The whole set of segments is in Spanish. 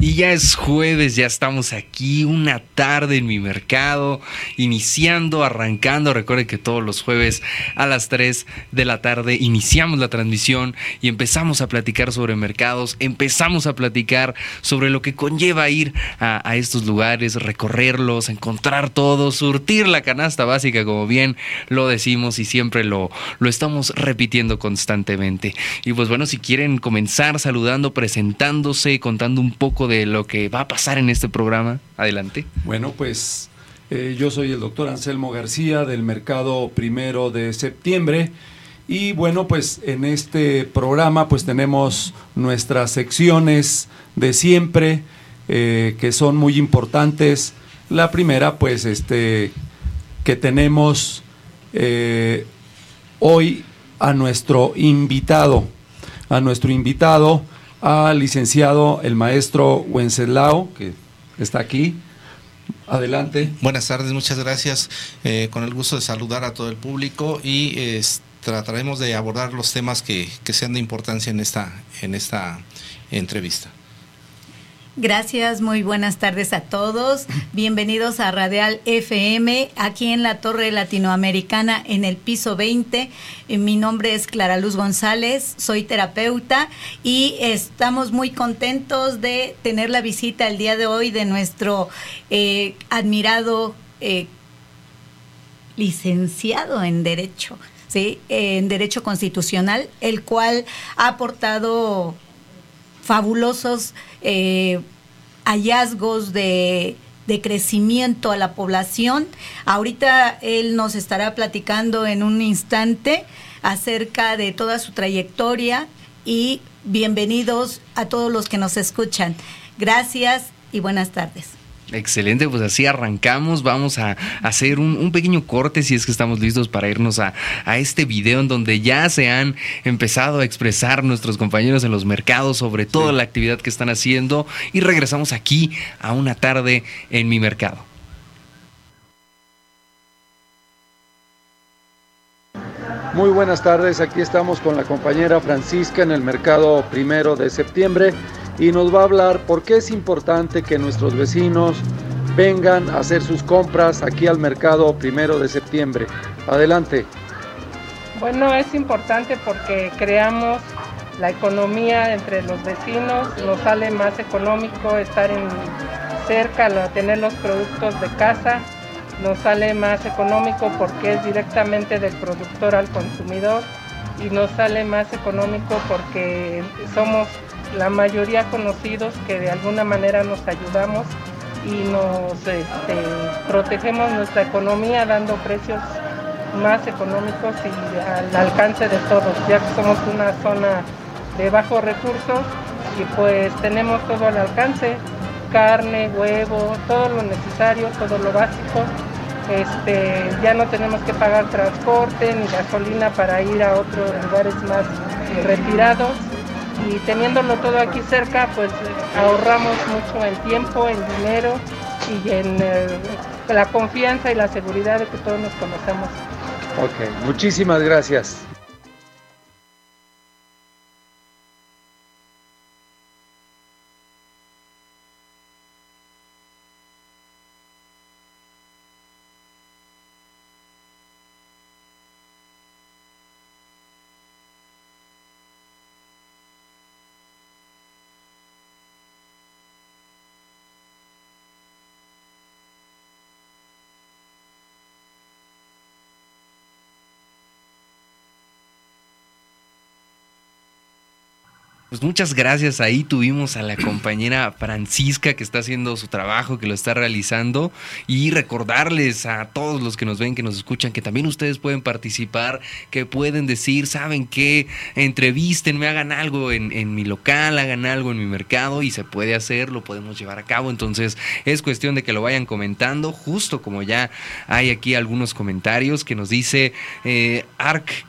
Y ya es jueves, ya estamos aquí, una tarde en mi mercado, iniciando, arrancando. Recuerden que todos los jueves a las 3 de la tarde iniciamos la transmisión y empezamos a platicar sobre mercados, empezamos a platicar sobre lo que conlleva ir a, a estos lugares, recorrerlos, encontrar todo, surtir la canasta básica, como bien lo decimos y siempre lo, lo estamos repitiendo constantemente. Y pues bueno, si quieren comenzar saludando, presentándose, contando un poco de lo que va a pasar en este programa. Adelante. Bueno, pues eh, yo soy el doctor Anselmo García del Mercado Primero de Septiembre. Y bueno, pues en este programa pues tenemos nuestras secciones de siempre eh, que son muy importantes. La primera pues este que tenemos eh, hoy a nuestro invitado, a nuestro invitado al licenciado el maestro Wenceslao, que está aquí. Adelante. Buenas tardes, muchas gracias. Eh, con el gusto de saludar a todo el público y trataremos de abordar los temas que, que, sean de importancia en esta, en esta entrevista. Gracias, muy buenas tardes a todos. Bienvenidos a Radial FM, aquí en la Torre Latinoamericana, en el piso 20. Eh, mi nombre es Clara Luz González, soy terapeuta y estamos muy contentos de tener la visita el día de hoy de nuestro eh, admirado eh, licenciado en Derecho, ¿sí? en Derecho Constitucional, el cual ha aportado fabulosos eh, hallazgos de, de, crecimiento a la población. Ahorita él nos estará platicando en un instante acerca de toda su trayectoria y bienvenidos a todos los que nos escuchan. Gracias y buenas tardes. Excelente, pues así arrancamos. Vamos a hacer un, un, pequeño corte si es que estamos listos para irnos a, a, este video en donde ya se han empezado a expresar nuestros compañeros en los mercados sobre toda sí. la actividad que están haciendo y regresamos aquí a una tarde en mi mercado. Muy buenas tardes, aquí estamos con la compañera Francisca en el mercado primero de septiembre y nos va a hablar por qué es importante que nuestros vecinos vengan a hacer sus compras aquí al mercado primero de septiembre. Adelante. Bueno, es importante porque creamos la economía entre los vecinos, nos sale más económico estar en cerca, tener los productos de casa, nos sale más económico porque es directamente del productor al consumidor y nos sale más económico porque somos la mayoría conocidos que de alguna manera nos ayudamos y nos este, protegemos nuestra economía dando precios más económicos y al alcance de todos, ya que somos una zona de bajos recursos y pues tenemos todo al alcance, carne, huevo, todo lo necesario, todo lo básico. Este, ya no tenemos que pagar transporte ni gasolina para ir a otros lugares más retirados y teniéndolo todo aquí cerca, pues ahorramos mucho en tiempo, en dinero y en eh, la confianza y la seguridad de que todos nos conocemos. Ok, muchísimas gracias. Pues muchas gracias. Ahí tuvimos a la compañera Francisca que está haciendo su trabajo, que lo está realizando. Y recordarles a todos los que nos ven, que nos escuchan, que también ustedes pueden participar, que pueden decir, saben qué, entrevístenme, hagan algo en, en, mi local, hagan algo en mi mercado y se puede hacer, lo podemos llevar a cabo. Entonces es cuestión de que lo vayan comentando, justo como ya hay aquí algunos comentarios que nos dice eh,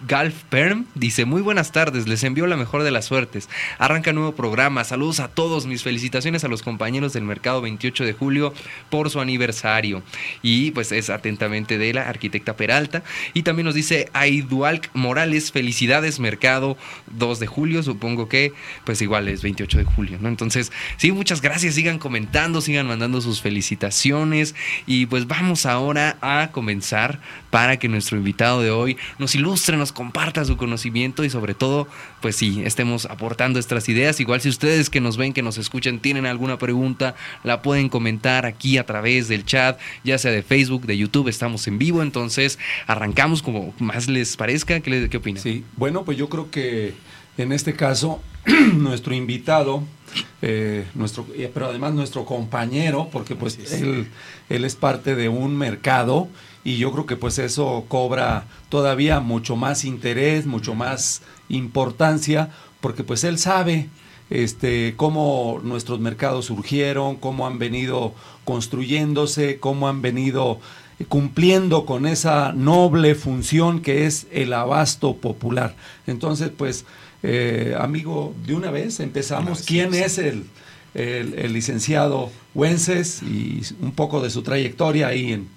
Galf Perm, dice, muy buenas tardes, les envío la mejor de las suertes. Arranca nuevo programa. Saludos a todos, mis felicitaciones a los compañeros del mercado 28 de julio por su aniversario. Y pues es atentamente de la arquitecta Peralta. Y también nos dice Aidualc Morales, felicidades mercado 2 de julio, supongo que pues igual es 28 de julio, ¿no? Entonces, sí, muchas gracias, sigan comentando, sigan mandando sus felicitaciones y pues vamos ahora a comenzar para que nuestro invitado de hoy nos ilustre, nos comparta su conocimiento y sobre todo, pues sí, estemos aportando ideas. Igual si ustedes que nos ven, que nos escuchan, tienen alguna pregunta, la pueden comentar aquí a través del chat, ya sea de Facebook, de YouTube, estamos en vivo, entonces arrancamos como más les parezca. ¿Qué, qué opinan? Sí, bueno, pues yo creo que en este caso nuestro invitado, eh, nuestro, eh, pero además nuestro compañero, porque pues él, él es parte de un mercado y yo creo que pues eso cobra todavía mucho más interés, mucho más importancia, porque pues él sabe este, cómo nuestros mercados surgieron, cómo han venido construyéndose, cómo han venido cumpliendo con esa noble función que es el abasto popular. Entonces, pues, eh, amigo, de una vez empezamos. ¿Quién es el, el, licenciado Wences y un poco de su trayectoria ahí en,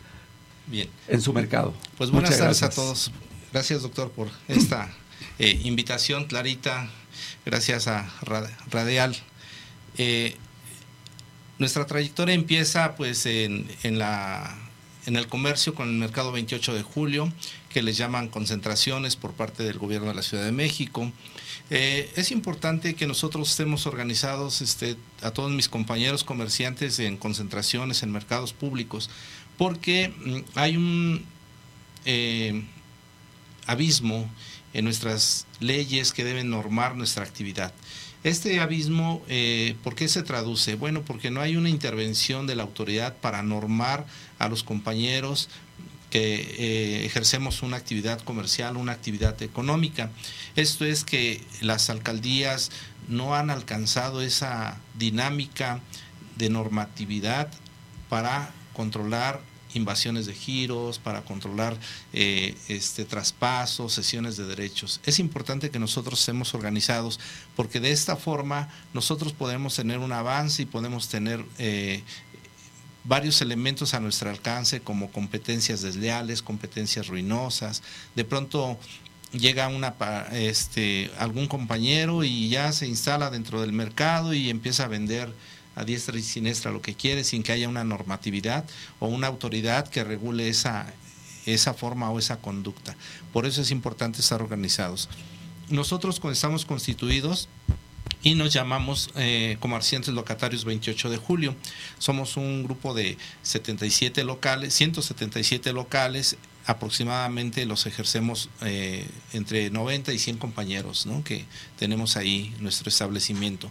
Bien. en su mercado? Pues buenas tardes a todos. Gracias, doctor, por esta eh, invitación, Clarita. Gracias a Radial. Eh, nuestra trayectoria empieza pues en, en, la, en el comercio con el mercado 28 de julio, que les llaman concentraciones por parte del gobierno de la Ciudad de México. Eh, es importante que nosotros estemos organizados, este, a todos mis compañeros comerciantes en concentraciones, en mercados públicos, porque mm, hay un eh, abismo en nuestras leyes que deben normar nuestra actividad. Este abismo, eh, ¿por qué se traduce? Bueno, porque no hay una intervención de la autoridad para normar a los compañeros que eh, ejercemos una actividad comercial, una actividad económica. Esto es que las alcaldías no han alcanzado esa dinámica de normatividad para controlar invasiones de giros, para controlar eh, este, traspasos, sesiones de derechos. Es importante que nosotros estemos organizados porque de esta forma nosotros podemos tener un avance y podemos tener eh, varios elementos a nuestro alcance como competencias desleales, competencias ruinosas. De pronto llega una, este, algún compañero y ya se instala dentro del mercado y empieza a vender a diestra y siniestra lo que quiere sin que haya una normatividad o una autoridad que regule esa, esa forma o esa conducta. Por eso es importante estar organizados. Nosotros cuando estamos constituidos y nos llamamos eh, comerciantes locatarios 28 de julio. Somos un grupo de 77 locales, 177 locales, aproximadamente los ejercemos eh, entre 90 y 100 compañeros ¿no? que tenemos ahí nuestro establecimiento.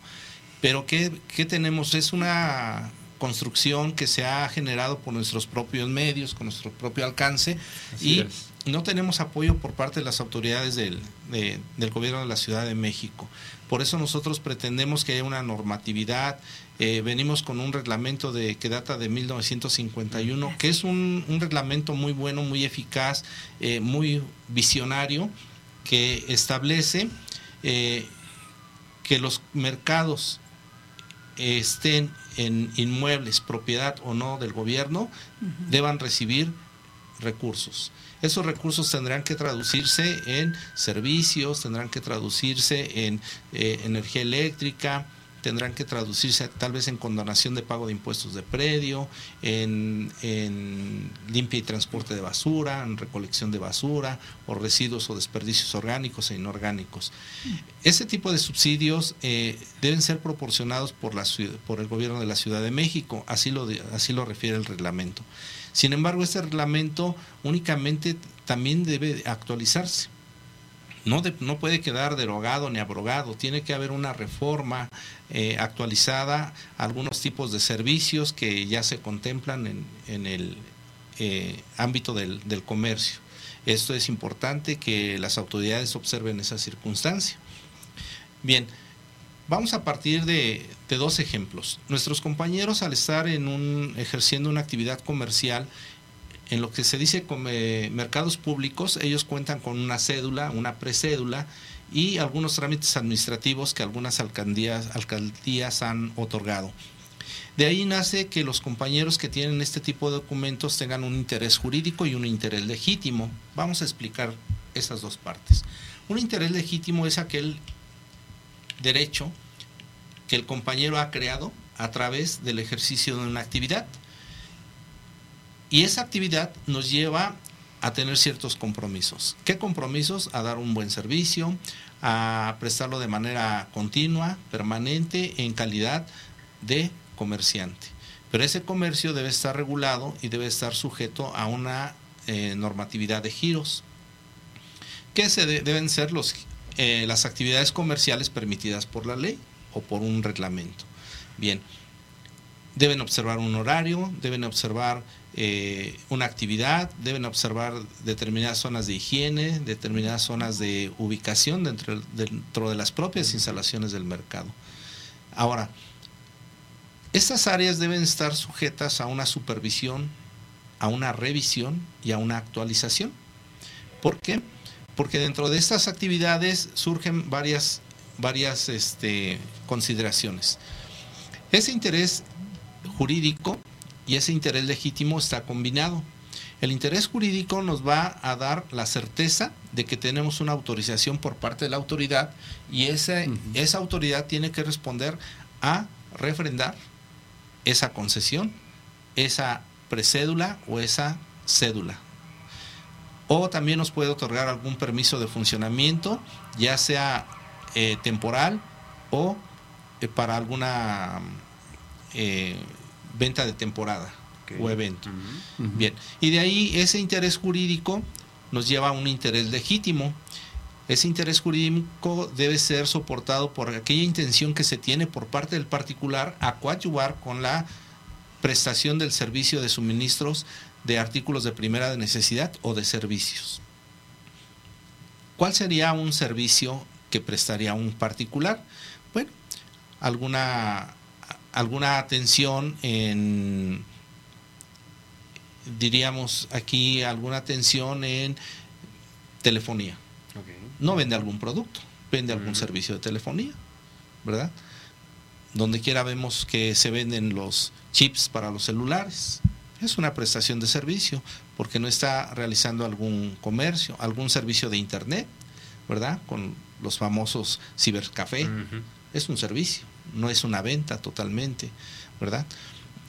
Pero ¿qué, ¿qué, tenemos? Es una construcción que se ha generado por nuestros propios medios, con nuestro propio alcance y no tenemos apoyo por parte de las autoridades del, del gobierno de la Ciudad de México. Por eso nosotros pretendemos que haya una normatividad. Eh, venimos con un reglamento de, que data de 1951, que es un, un reglamento muy bueno, muy eficaz, eh, muy visionario, que establece eh, que los mercados estén en inmuebles, propiedad o no del gobierno, deban recibir recursos. Esos recursos tendrán que traducirse en servicios, tendrán que traducirse en eh, energía eléctrica, tendrán que traducirse tal vez en condonación de pago de impuestos de predio, en, limpia y transporte de basura, en recolección de basura o residuos o desperdicios orgánicos e inorgánicos. Ese tipo de subsidios eh, deben ser proporcionados por, la, por el gobierno de la Ciudad de México, así lo, así lo refiere el reglamento. Sin embargo, este reglamento únicamente también debe actualizarse. No, no, puede quedar derogado ni abrogado, tiene que haber una reforma eh, actualizada, algunos tipos de servicios que ya se contemplan en, el eh, ámbito del, del, comercio. Esto es importante que las autoridades observen esa circunstancia. Bien, Vamos a partir de, dos ejemplos. Nuestros compañeros al estar en un, ejerciendo una actividad comercial, en lo que se dice como mercados públicos, ellos cuentan con una cédula, una precédula, y algunos trámites administrativos que algunas alcaldías, alcaldías han otorgado. De ahí nace que los compañeros que tienen este tipo de documentos tengan un interés jurídico y un interés legítimo. Vamos a explicar esas dos partes. Un interés legítimo es aquel derecho que el compañero ha creado a través del ejercicio de una actividad. Y esa actividad nos lleva a tener ciertos compromisos. ¿Qué compromisos? A dar un buen servicio, a prestarlo de manera continua, permanente, en calidad de comerciante. Pero ese comercio debe estar regulado y debe estar sujeto a una eh, normatividad de giros. ¿Qué se deben ser los, eh, las actividades comerciales permitidas por la ley o por un reglamento? Bien, deben observar un horario, deben observar eh, una actividad, deben observar determinadas zonas de higiene, determinadas zonas de ubicación dentro, dentro de las propias instalaciones del mercado. Ahora, estas áreas deben estar sujetas a una supervisión, a una revisión y a una actualización. ¿Por qué? Porque dentro de estas actividades surgen varias, varias este, consideraciones. Ese interés jurídico y ese interés legítimo está combinado. El interés jurídico nos va a dar la certeza de que tenemos una autorización por parte de la autoridad y esa, esa autoridad tiene que responder a refrendar esa concesión, esa precédula o esa cédula. O también nos puede otorgar algún permiso de funcionamiento, ya sea eh, temporal o eh, para alguna eh, venta de temporada o evento. Bien, y de ahí ese interés jurídico nos lleva a un interés legítimo. Ese interés jurídico debe ser soportado por aquella intención que se tiene por parte del particular a coadyuvar con la prestación del servicio de suministros de artículos de primera necesidad o de servicios. ¿Cuál sería un servicio que prestaría un particular? Bueno, alguna alguna atención en, diríamos aquí, alguna atención en telefonía. No vende algún producto, vende algún servicio de telefonía, ¿verdad? Donde quiera vemos que se venden los chips para los celulares. Es una prestación de servicio, porque no está realizando algún comercio, algún servicio de internet, ¿verdad? Con los famosos cibercafé. Es un servicio no es una venta totalmente, ¿verdad?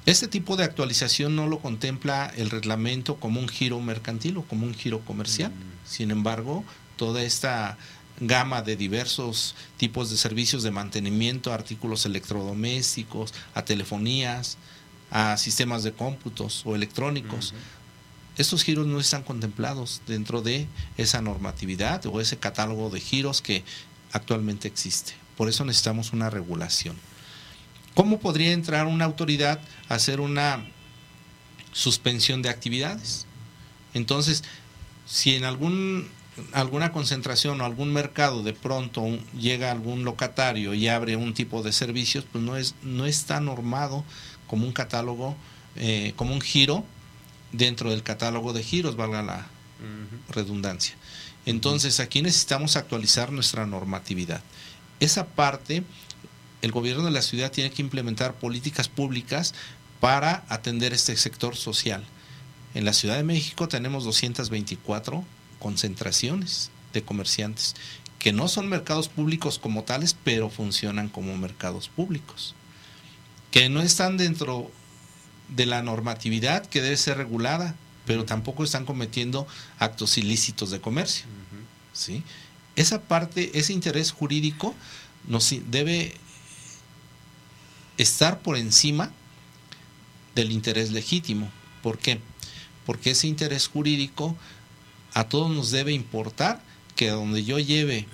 Este tipo de actualización no lo contempla el reglamento como un giro mercantil o como un giro comercial. Mm. Sin embargo, toda esta gama de diversos tipos de servicios de mantenimiento, artículos electrodomésticos, a telefonías, a sistemas de cómputos o electrónicos, estos giros no están contemplados dentro de esa normatividad o ese catálogo de giros que actualmente existe. Por eso necesitamos una regulación. ¿Cómo podría entrar una autoridad a hacer una suspensión de actividades? Entonces, si en algún, alguna concentración o algún mercado de pronto llega algún locatario y abre un tipo de servicios, pues no, es, no está normado como un catálogo, eh, como un giro dentro del catálogo de giros, valga la redundancia. Entonces, aquí necesitamos actualizar nuestra normatividad esa parte, el gobierno de la ciudad tiene que implementar políticas públicas para atender este sector social. En la Ciudad de México tenemos 224 concentraciones de comerciantes, que no son mercados públicos como tales, pero funcionan como mercados públicos, que no están dentro de la normatividad que debe ser regulada, pero tampoco están cometiendo actos ilícitos de comercio. ¿sí? esa parte, ese interés jurídico nos debe estar por encima del interés legítimo. ¿Por qué? Porque ese interés jurídico a todos nos debe importar que donde yo lleve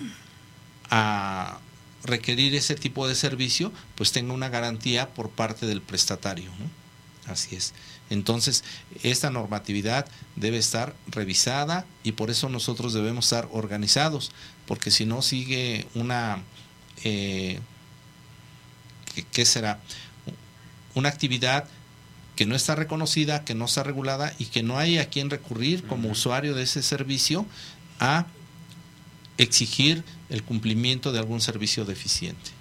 a requerir ese tipo de servicio, pues tenga una garantía por parte del prestatario. Así es. Entonces, esta normatividad debe estar revisada y por eso nosotros debemos estar organizados, porque si no sigue una, eh, ¿qué, será? Una actividad que no está reconocida, que no está regulada y que no hay a quien recurrir como usuario de ese servicio a exigir el cumplimiento de algún servicio deficiente.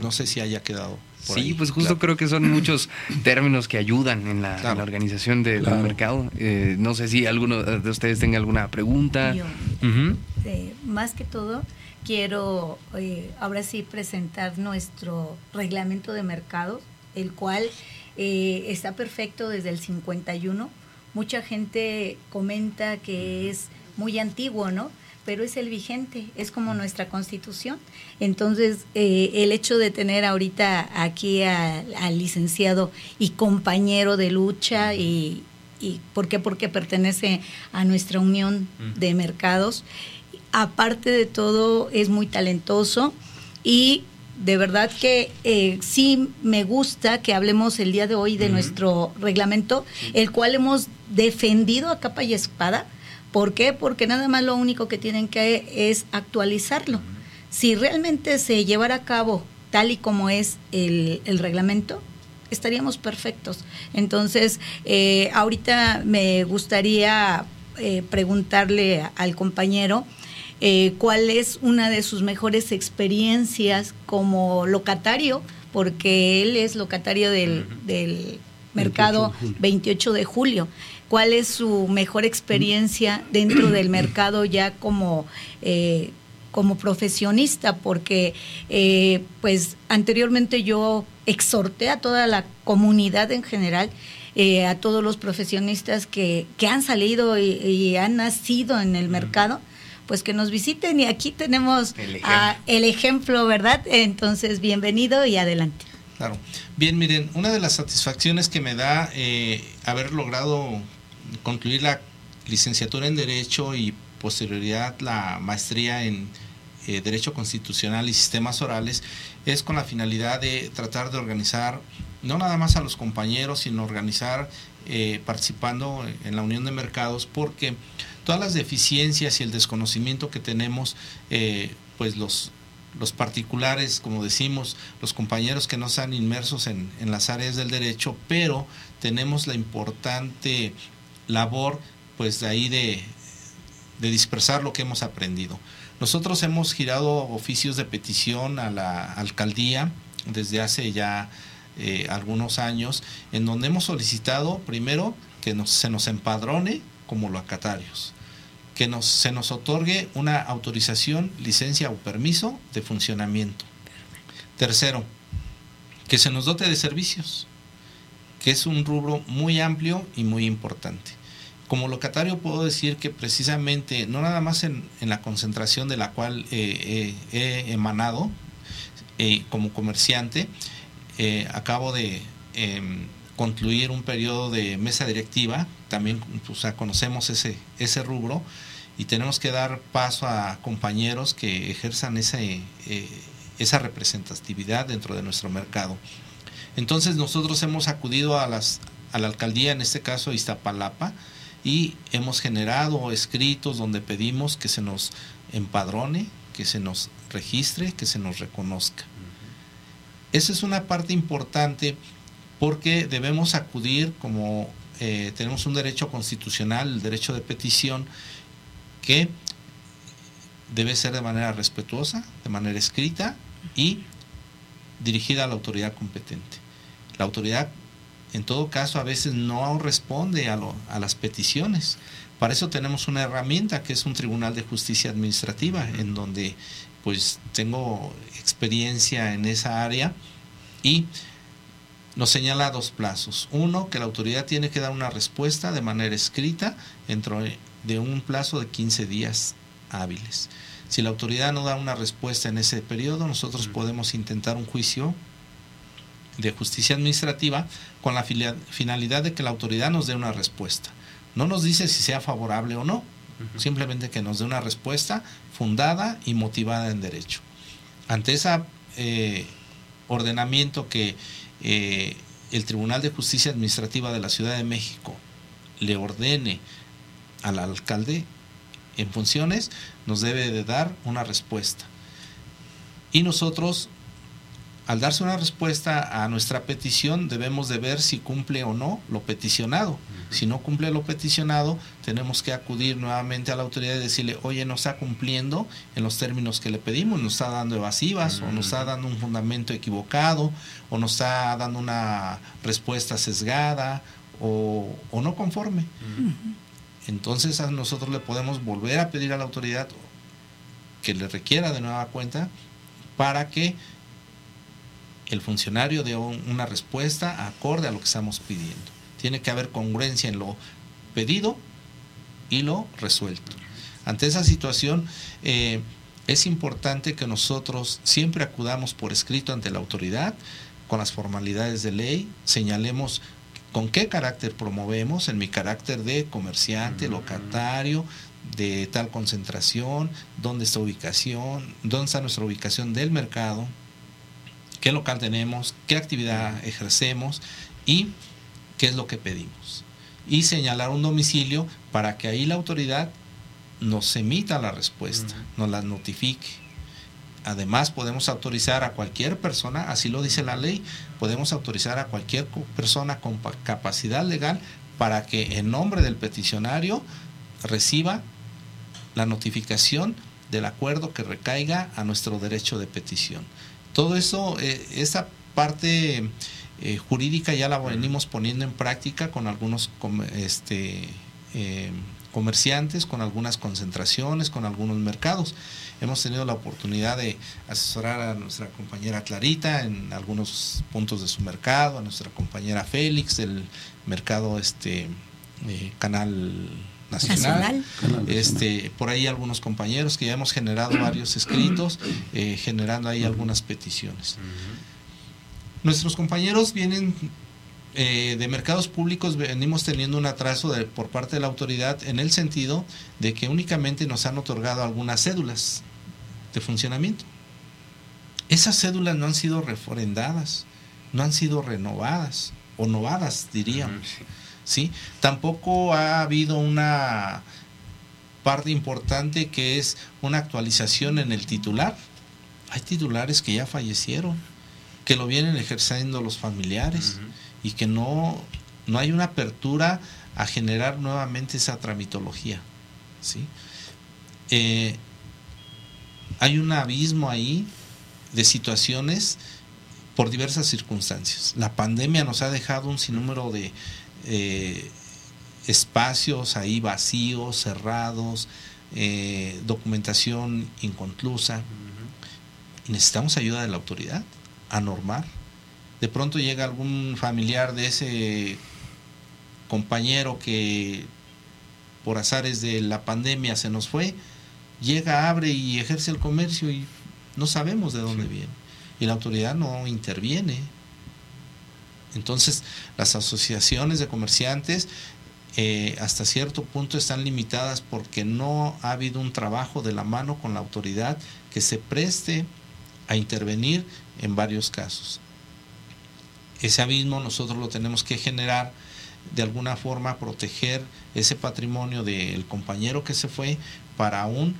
No sé si haya quedado. Por sí, ahí pues justo claro. creo que son muchos términos que ayudan en la, en la Claro. organización de- Claro. del mercado. Eh, no sé si alguno de ustedes tenga alguna pregunta. Yo. Eh, más que todo, quiero eh, ahora sí presentar nuestro reglamento de mercados, el cual eh, está perfecto desde el 51. Mucha gente comenta que es muy antiguo, ¿no? Pero es el vigente, es como nuestra constitución. Entonces, eh, el hecho de tener ahorita aquí al licenciado y compañero de lucha y, y ¿por qué? Porque pertenece a nuestra unión de mercados. Aparte de todo, es muy talentoso y de verdad que eh, sí me gusta que hablemos el día de hoy de nuestro reglamento, el cual hemos defendido a capa y espada. ¿Por qué? Porque nada más lo único que tienen que es actualizarlo. Si realmente se llevara a cabo tal y como es el, el reglamento, estaríamos perfectos. Entonces, eh, ahorita me gustaría eh, preguntarle al compañero eh, cuál es una de sus mejores experiencias como locatario, porque él es locatario del, del mercado 28 de julio. ¿Cuál es su mejor experiencia dentro del mercado ya como eh, como profesionista, porque eh, pues anteriormente yo exhorté a toda la comunidad en general, eh, a todos los profesionistas que, que han salido y, y han nacido en el mercado, pues que nos visiten y aquí tenemos El ejemplo. el ejemplo, ¿verdad? Entonces, bienvenido y adelante. Claro. Bien, miren, una de las satisfacciones que me da eh, haber logrado concluir la licenciatura en Derecho y posterioridad la maestría en eh, Derecho Constitucional y Sistemas Orales es con la finalidad de tratar de organizar no nada más a los compañeros, sino organizar eh, participando en la Unión de Mercados, porque todas las deficiencias y el desconocimiento que tenemos, eh, pues los los particulares, como decimos, los compañeros que no están inmersos en, en las áreas del derecho, pero tenemos la importante labor, pues de ahí de, de dispersar lo que hemos aprendido. Nosotros hemos girado oficios de petición a la alcaldía desde hace ya eh, algunos años, en donde hemos solicitado primero que nos, se nos empadrone como locatarios que nos, se nos otorgue una autorización, licencia o permiso de funcionamiento. Tercero, que se nos dote de servicios, que es un rubro muy amplio y muy importante. Como locatario puedo decir que precisamente, no nada más en, en la concentración de la cual eh, eh, he emanado eh, como comerciante, acabo de em, concluir un periodo de mesa directiva, también o sea, conocemos ese, ese rubro y tenemos que dar paso a compañeros que ejerzan ese, eh, esa representatividad dentro de nuestro mercado. Entonces nosotros hemos acudido a, las, a la alcaldía, en este caso Iztapalapa, y hemos generado escritos donde pedimos que se nos empadrone, que se nos registre, que se nos reconozca. Esa es una parte importante porque debemos acudir como eh, tenemos un derecho constitucional, el derecho de petición, que debe ser de manera respetuosa, de manera escrita y dirigida a la autoridad competente. La autoridad, en todo caso, a veces no responde a, lo, a las peticiones. Para eso tenemos una herramienta que es un tribunal de justicia administrativa, en donde pues tengo experiencia en esa área y nos señala dos plazos. Uno, que la autoridad tiene que dar una respuesta de manera escrita dentro de un plazo de 15 días hábiles. Si la autoridad no da una respuesta en ese periodo, nosotros podemos intentar un juicio de justicia administrativa con la finalidad de que la autoridad nos dé una respuesta. No nos dice si sea favorable o no, simplemente que nos dé una respuesta fundada y motivada en derecho. Ante ese eh, ordenamiento que eh, el Tribunal de Justicia Administrativa de la Ciudad de México le ordene al alcalde en funciones, nos debe de dar una respuesta. Y nosotros, al darse una respuesta a nuestra petición, debemos de ver si cumple o no lo peticionado. Si no cumple lo peticionado, tenemos que acudir nuevamente a la autoridad y decirle, oye, no está cumpliendo en los términos que le pedimos, nos está dando evasivas o nos está dando un fundamento equivocado o nos está dando una respuesta sesgada o, o no conforme. Entonces a nosotros le podemos volver a pedir a la autoridad que le requiera de nueva cuenta para que el funcionario dé una respuesta acorde a lo que estamos pidiendo. Tiene que haber congruencia en lo pedido y lo resuelto. Ante esa situación, eh, es importante que nosotros siempre acudamos por escrito ante la autoridad con las formalidades de ley, señalemos con qué carácter promovemos, en mi carácter de comerciante, locatario, de tal concentración, dónde está ubicación, dónde está nuestra ubicación del mercado, qué local tenemos, qué actividad ejercemos y qué es lo que pedimos. Y señalar un domicilio para que ahí la autoridad nos emita la respuesta, nos la notifique. Además, podemos autorizar a cualquier persona, así lo dice la ley, podemos autorizar a cualquier persona con capacidad legal para que en nombre del peticionario reciba la notificación del acuerdo que recaiga a nuestro derecho de petición. Todo eso, eh, esa parte eh, jurídica ya la venimos poniendo en práctica con algunos este, eh, comerciantes, con algunas concentraciones, con algunos mercados. Hemos tenido la oportunidad de asesorar a nuestra compañera Clarita en algunos puntos de su mercado, a nuestra compañera Félix del mercado este Canal Nacional. Este, por ahí algunos compañeros que ya hemos generado varios escritos, eh, generando ahí algunas peticiones. Nuestros compañeros vienen eh, de mercados públicos, venimos teniendo un atraso por parte de la autoridad en el sentido de que únicamente nos han otorgado algunas cédulas de funcionamiento. Esas cédulas no han sido reforendadas, no han sido renovadas o novadas, diríamos. ¿sí? Tampoco ha habido una parte importante que es una actualización en el titular. Hay titulares que ya fallecieron, que lo vienen ejerciendo los familiares y que no, no hay una apertura a generar nuevamente esa tramitología. ¿sí? Eh, hay un abismo ahí de situaciones por diversas circunstancias. La pandemia nos ha dejado un sinnúmero de, eh, espacios ahí vacíos, cerrados, eh, documentación inconclusa. Y necesitamos ayuda de la autoridad a normar. De pronto llega algún familiar de ese compañero que por azares de la pandemia se nos fue, llega, abre y ejerce el comercio y no sabemos de dónde viene. Y la autoridad no interviene. Entonces, las asociaciones de comerciantes eh, hasta cierto punto están limitadas porque no ha habido un trabajo de la mano con la autoridad que se preste a intervenir en varios casos. Ese abismo nosotros lo tenemos que generar de alguna forma proteger ese patrimonio del compañero que se fue para un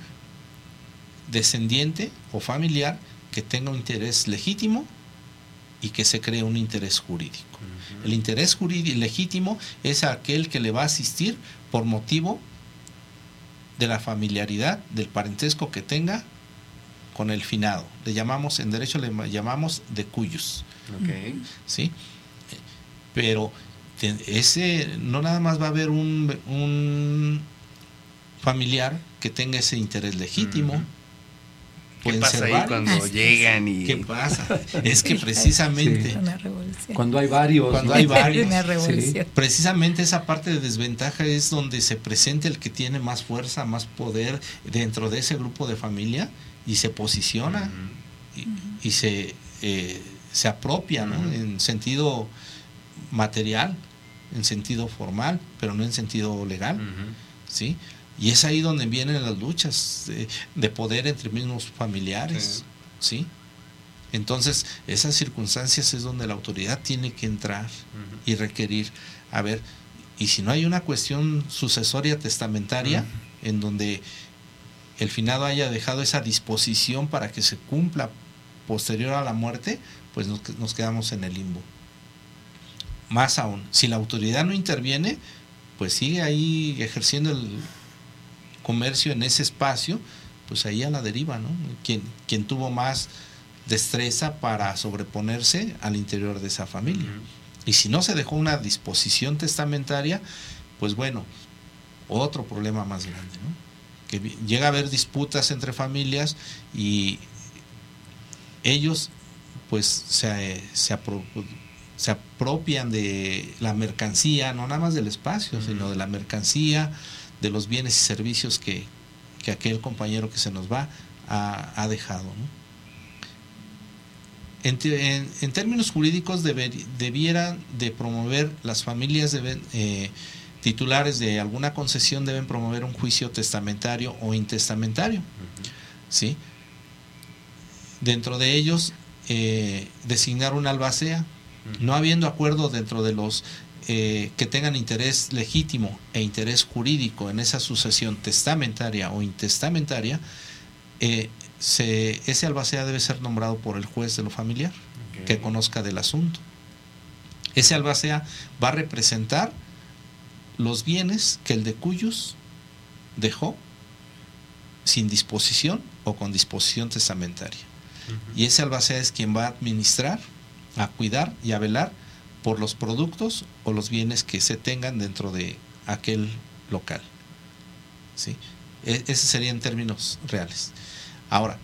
descendiente o familiar que tenga un interés legítimo y que se cree un interés jurídico. El interés jurídico legítimo es aquel que le va a asistir por motivo de la familiaridad, del parentesco que tenga con el finado. Le llamamos, en derecho le llamamos de cuyos. ¿Sí? Pero ese no nada más va a haber un, un familiar que tenga ese interés legítimo. ¿Qué pasa ahí cuando llegan y qué pasa? Es que precisamente cuando hay varios, cuando hay varios, precisamente esa parte de desventaja es donde se presenta el que tiene más fuerza, más poder dentro de ese grupo de familia y se posiciona y, se eh, se apropia, ¿no? En sentido material, en sentido formal, pero no en sentido legal, ¿sí? Y es ahí donde vienen las luchas de, poder entre mismos familiares, sí. Entonces, esas circunstancias es donde la autoridad tiene que entrar y requerir, a ver, y si no hay una cuestión sucesoria testamentaria en donde el finado haya dejado esa disposición para que se cumpla posterior a la muerte, pues nos, nos quedamos en el limbo. Más aún, si la autoridad no interviene, pues sigue ahí ejerciendo el comercio en ese espacio, pues ahí a la deriva, ¿no? Quien, quien tuvo más destreza para sobreponerse al interior de esa familia. Y si no se dejó una disposición testamentaria, pues bueno, otro problema más grande, ¿no? Que llega a haber disputas entre familias y ellos pues se, se, apropian de la mercancía, no nada más del espacio, sino de la mercancía, de los bienes y servicios que, aquel compañero que se nos va ha, dejado. En, términos jurídicos debieran de promover las familias deben, eh, titulares de alguna concesión deben promover un juicio testamentario o intestamentario. ¿sí? Dentro de ellos, eh, designar una albacea, no habiendo acuerdo dentro de los eh, que tengan interés legítimo e interés jurídico en esa sucesión testamentaria o intestamentaria, eh, ese albacea debe ser nombrado por el juez de lo familiar, que conozca del asunto. Ese albacea va a representar los bienes que el de cuyos dejó sin disposición o con disposición testamentaria. Y ese albacea es quien va a administrar, a cuidar y a velar por los productos o los bienes que se tengan dentro de aquel local. ¿Sí? E, ese sería en términos reales. Ahora,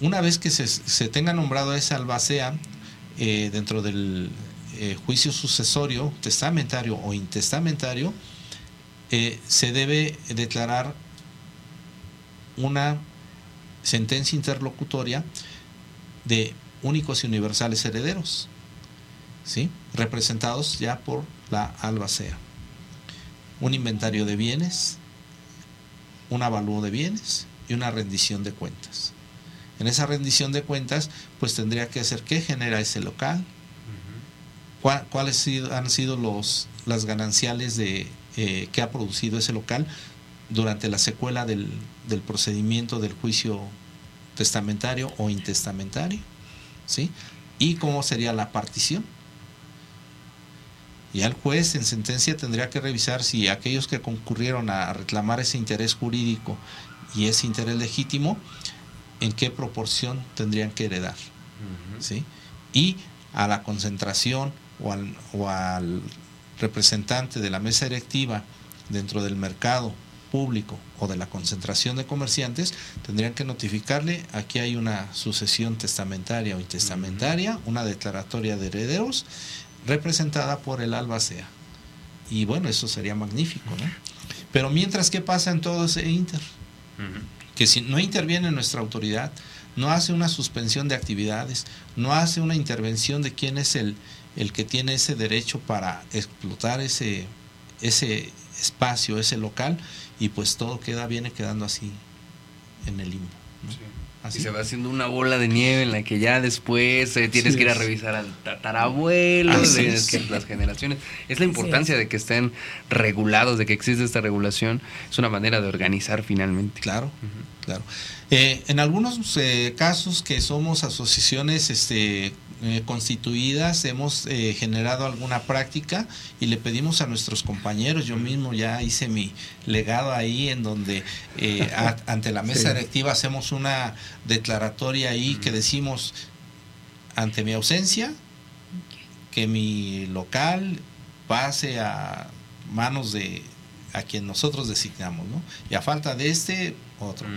una vez que se, tenga nombrado ese albacea eh, dentro del eh, juicio sucesorio, testamentario o intestamentario, eh, se debe declarar una sentencia interlocutoria de únicos y universales herederos, ¿sí? representados ya por la albacea. Un inventario de bienes, un avalúo de bienes y una rendición de cuentas. En esa rendición de cuentas, pues tendría que ser qué genera ese local, cuáles han sido los, las gananciales de, eh, que ha producido ese local durante la secuela del, del, procedimiento del juicio testamentario o intestamentario, ¿sí? Y cómo sería la partición. Y el juez en sentencia tendría que revisar si aquellos que concurrieron a reclamar ese interés jurídico y ese interés legítimo, en qué proporción tendrían que heredar. ¿sí? Y a la concentración o al, o al representante de la mesa directiva dentro del mercado público o de la concentración de comerciantes, tendrían que notificarle, aquí hay una sucesión testamentaria o intestamentaria, una declaratoria de herederos, representada por el albacea. Y bueno, eso sería magnífico, ¿no? Pero mientras, ¿qué pasa en todo ese inter? Que si no interviene nuestra autoridad, no hace una suspensión de actividades, no hace una intervención de quién es el, el que tiene ese derecho para explotar ese, ese espacio, ese local, y pues todo queda, viene quedando así en el limbo. Así. Y se va haciendo una bola de nieve en la que ya después eh, tienes que ir a revisar al tatarabuelo, que las generaciones. Es la importancia de que estén regulados, de que existe esta regulación. Es una manera de organizar finalmente. Claro, claro. Eh, en algunos eh, casos que somos asociaciones este, eh, constituidas, hemos eh, generado alguna práctica y le pedimos a nuestros compañeros, yo mismo ya hice mi legado ahí en donde eh, ante la mesa directiva hacemos una declaratoria ahí que decimos ante mi ausencia que mi local pase a manos de a quien nosotros designamos, ¿no? Y a falta de este, otro.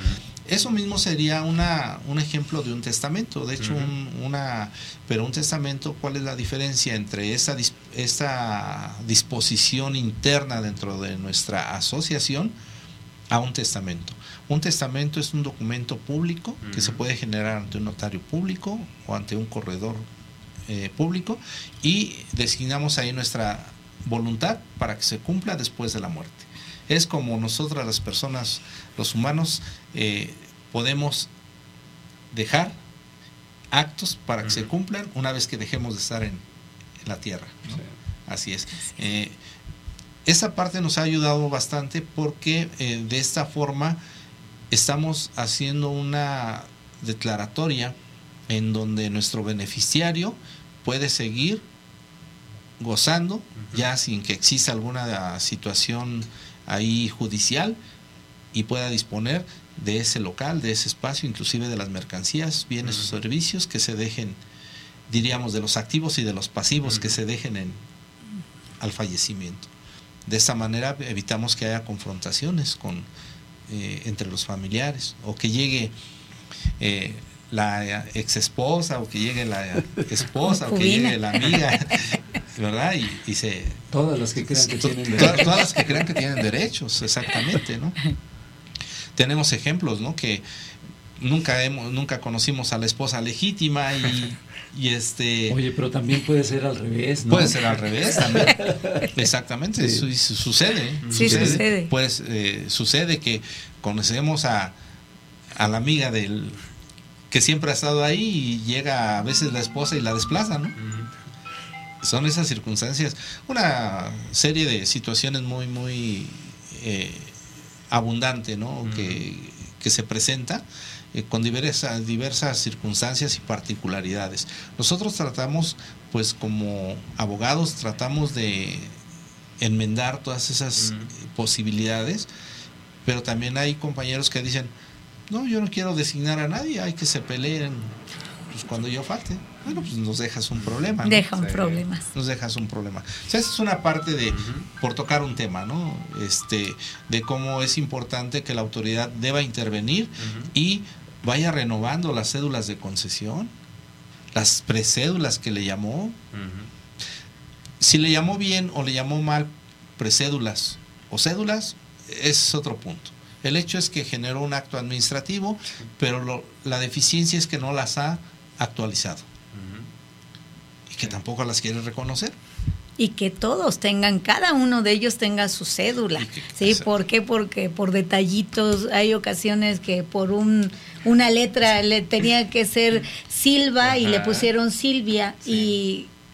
Eso mismo sería una, un ejemplo de un testamento. De hecho, una, pero un testamento, ¿cuál es la diferencia entre esa, esta disposición interna dentro de nuestra asociación a un testamento? Un testamento es un documento público que se puede generar ante un notario público o ante un corredor eh, público y designamos ahí nuestra voluntad para que se cumpla después de la muerte. Es como nosotras las personas, los humanos, eh, podemos dejar actos para que se cumplan una vez que dejemos de estar en, la tierra. Así es. Eh, esa parte nos ha ayudado bastante porque eh, de esta forma estamos haciendo una declaratoria en donde nuestro beneficiario puede seguir gozando, ya sin que exista alguna situación ahí judicial y pueda disponer de ese local, de ese espacio, inclusive de las mercancías, bienes o servicios que se dejen, diríamos, de los activos y de los pasivos que se dejen en, al fallecimiento. De esta manera evitamos que haya confrontaciones con, eh, entre los familiares o que llegue eh, la ex esposa o que llegue la esposa o que llegue la amiga, ¿verdad? Y, se... Todas las que crean que tienen derechos. Todas las que crean que tienen derechos, exactamente, ¿no? Tenemos ejemplos, ¿no? Que nunca hemos, nunca conocimos a la esposa legítima y, y este oye pero también puede ser al revés ¿no? puede ser al revés también exactamente sucede sí, sucede, pues eh, sucede que conocemos a, a la amiga del que siempre ha estado ahí y llega a veces la esposa y la desplaza no son esas circunstancias. Una serie de situaciones muy muy eh, abundante no que, que se presenta eh, con diversas, diversas circunstancias y particularidades. Nosotros tratamos, pues como abogados, tratamos de enmendar todas esas posibilidades, pero también hay compañeros que dicen, no, yo no quiero designar a nadie, hay que se peleen pues, cuando yo falte. Bueno, pues nos dejas un problema. Deja un problema. Nos dejas un problema. O sea, esa es una parte de, por tocar un tema, ¿no? Este, de cómo es importante que la autoridad deba intervenir y vaya renovando las cédulas de concesión, las precédulas que le llamó. Si le llamó bien o le llamó mal precédulas o cédulas, es otro punto. El hecho es que generó un acto administrativo, pero la deficiencia es que no las ha actualizado. Y que tampoco las quiere reconocer y que todos tengan, cada uno de ellos tenga su cédula. ¿Sí? ¿Por qué? Porque por detallitos hay ocasiones que por un una letra le tenía que ser Silva y le pusieron Silvia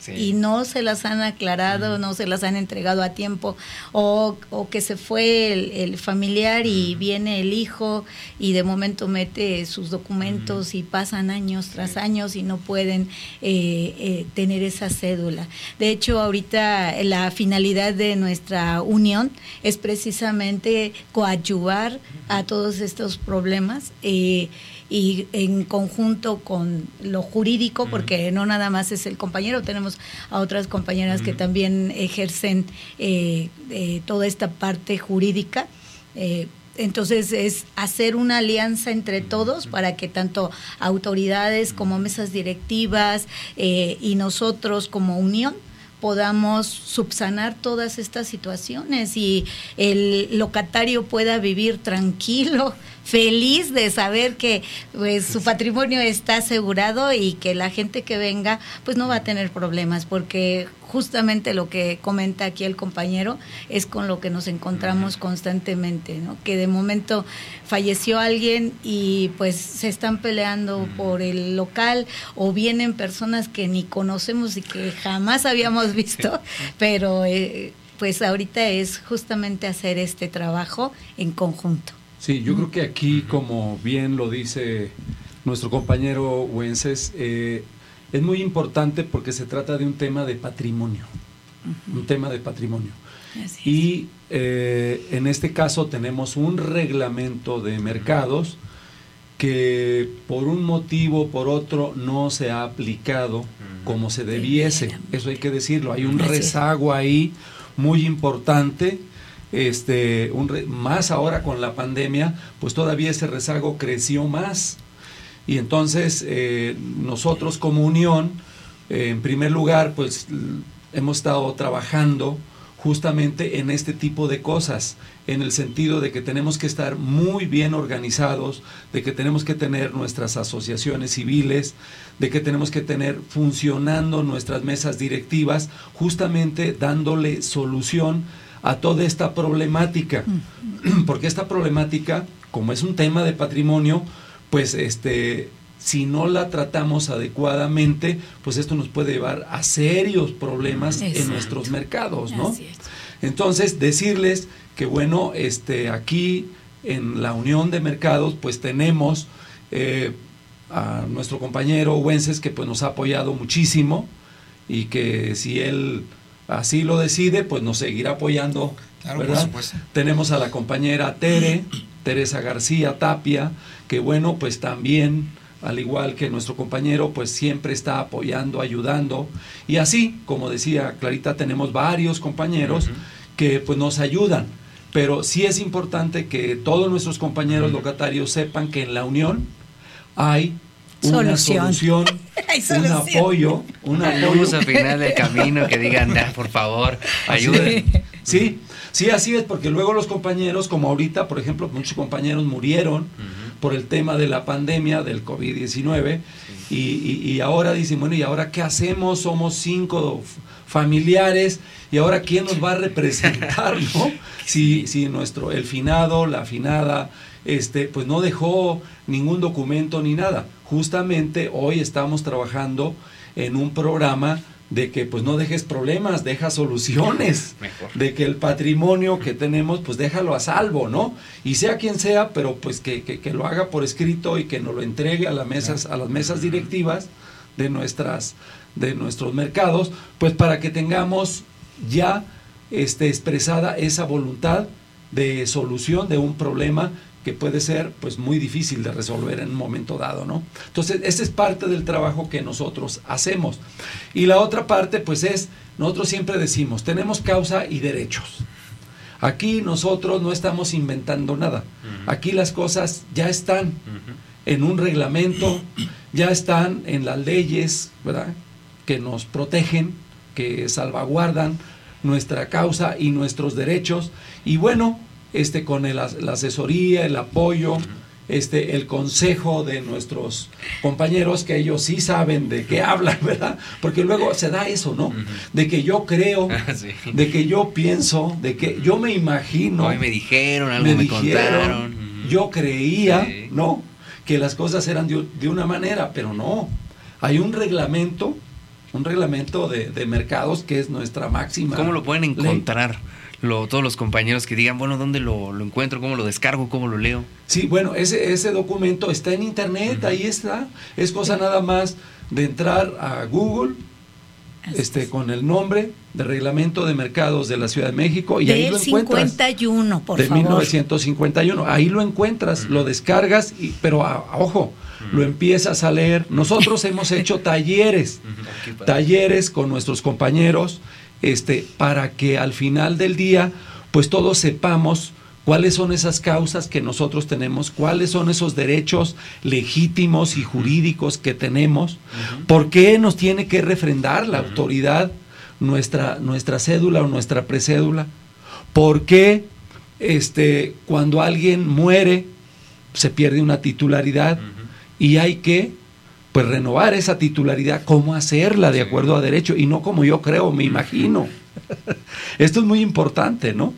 y y no se las han aclarado, no se las han entregado a tiempo, o, o que se fue el, familiar y viene el hijo y de momento mete sus documentos y pasan años tras años y no pueden eh, eh, tener esa cédula. De hecho, ahorita la finalidad de nuestra unión es precisamente coadyuvar a todos estos problemas. Eh, y en conjunto con lo jurídico, porque no nada más es el compañero, tenemos a otras compañeras que también ejercen eh, eh, toda esta parte jurídica. Eh, entonces es hacer una alianza entre todos para que tanto autoridades como mesas directivas y nosotros como unión podamos subsanar todas estas situaciones y el locatario pueda vivir tranquilo, feliz de saber que pues, su patrimonio está asegurado y que la gente que venga pues no va a tener problemas porque justamente lo que comenta aquí el compañero es con lo que nos encontramos constantemente, ¿no? Que de momento falleció alguien y pues se están peleando por el local o vienen personas que ni conocemos y que jamás habíamos visto, pero eh, pues ahorita es justamente hacer este trabajo en conjunto. Sí, yo creo que aquí, como bien lo dice nuestro compañero Wences, eh, es muy importante porque se trata de un tema de patrimonio, un tema de patrimonio. Y eh, en este caso tenemos un reglamento de mercados que por un motivo o por otro no se ha aplicado como se debiese. Eso hay que decirlo. Hay un rezago ahí muy importante. Este, un más ahora con la pandemia, pues todavía ese rezago creció más. Y entonces eh, nosotros como unión, eh, en primer lugar, pues hemos estado trabajando justamente en este tipo de cosas, en el sentido de que tenemos que estar muy bien organizados, de que tenemos que tener nuestras asociaciones civiles, de que tenemos que tener funcionando nuestras mesas directivas, justamente dándole solución a toda esta problemática, porque esta problemática, como es un tema de patrimonio, pues este si no la tratamos adecuadamente, pues esto nos puede llevar a serios problemas en nuestros mercados, ¿no? Entonces, decirles que bueno, este aquí en la Unión de Mercados, pues tenemos eh, a nuestro compañero Wences que pues nos ha apoyado muchísimo y que si él así lo decide, pues nos seguirá apoyando. Claro, por ¿verdad? supuesto. Tenemos a la compañera Tere, Teresa García Tapia, que bueno, pues también, al igual que nuestro compañero, pues siempre está apoyando, ayudando. Y así, como decía Clarita, tenemos varios compañeros que pues nos ayudan. Pero sí es importante que todos nuestros compañeros locatarios sepan que en la unión hay una Solución. un apoyo, un Una apoyo. luz al final del camino que digan, "Ah, por favor, ayuden. Sí, sí, así es, porque luego los compañeros, como ahorita, por ejemplo, muchos compañeros murieron por el tema de la pandemia del COVID-19 y, y- y ahora dicen, bueno, ¿y ahora qué hacemos? Somos cinco familiares y ahora quién nos va a representar, ¿no? Si, si nuestro, el finado, la finada, este, pues no dejó ningún documento ni nada. Justamente hoy estamos trabajando en un programa de que pues no dejes problemas, deja soluciones, Mejor. de que el patrimonio que tenemos pues déjalo a salvo, ¿no? Y sea quien sea, pero pues que, que- que lo haga por escrito y que nos lo entregue a las mesas, a las mesas directivas de nuestras, de nuestros mercados, pues para que tengamos ya este, expresada esa voluntad de solución de un problema que puede ser pues muy difícil de resolver en un momento dado, ¿no? Entonces, ese es parte del trabajo que nosotros hacemos. Y la otra parte pues es, nosotros siempre decimos, tenemos causa y derechos. Aquí nosotros no estamos inventando nada. Aquí las cosas ya están en un reglamento, ya están en las leyes, ¿verdad? Que nos protegen, que salvaguardan nuestra causa y nuestros derechos. Y bueno, este con el la asesoría, el apoyo, este el consejo de nuestros compañeros que ellos sí saben de qué hablan, ¿verdad? Porque luego se da eso, ¿no? De que yo creo, Ah, sí. de que yo pienso, de que yo me imagino Hoy me dijeron, algo me, dijeron, contaron. Yo creía, Sí. ¿no? Que las cosas eran de, de una manera, pero no. Hay un reglamento, un reglamento de, de mercados que es nuestra máxima. ¿Cómo lo pueden encontrar? Lo, todos los compañeros que digan, bueno, ¿dónde lo, lo encuentro? ¿Cómo lo descargo? ¿Cómo lo leo? Sí, bueno, ese, ese documento está en internet, ahí está. Es cosa nada más de entrar a Google este, con el nombre de Reglamento de Mercados de la Ciudad de México y ahí lo encuentras. 51, por de favor. 1951. Ahí lo encuentras, lo descargas, y, pero a- a- ojo, lo empiezas a leer. Nosotros hemos hecho talleres, talleres con nuestros compañeros, este, para que al final del día, pues todos sepamos cuáles son esas causas que nosotros tenemos, cuáles son esos derechos legítimos y jurídicos que tenemos, por qué nos tiene que refrendar la autoridad nuestra, nuestra cédula o nuestra precédula, por qué este, cuando alguien muere se pierde una titularidad y hay que pues renovar esa titularidad, cómo hacerla de acuerdo a derecho y no como yo creo, me imagino. Esto es muy importante, ¿no?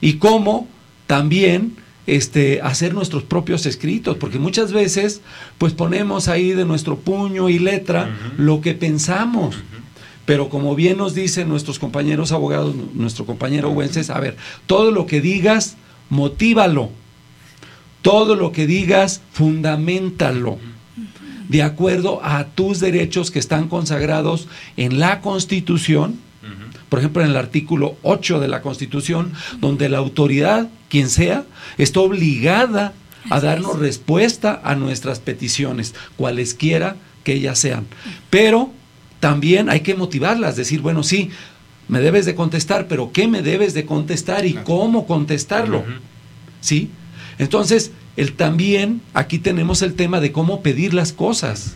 Y cómo también este, hacer nuestros propios escritos, porque muchas veces pues ponemos ahí de nuestro puño y letra lo que pensamos. Pero como bien nos dicen nuestros compañeros abogados, nuestro compañero Wences, a ver, todo lo que digas, motívalo. Todo lo que digas, fundamentalo. De acuerdo a tus derechos que están consagrados en la Constitución, por ejemplo, en el artículo 8 de la Constitución, donde la autoridad, quien sea, está obligada a darnos respuesta a nuestras peticiones, cualesquiera que ellas sean. Pero también hay que motivarlas, decir, bueno, sí, me debes de contestar, pero ¿qué me debes de contestar y cómo contestarlo? ¿Sí? Entonces, el también aquí tenemos el tema de cómo pedir las cosas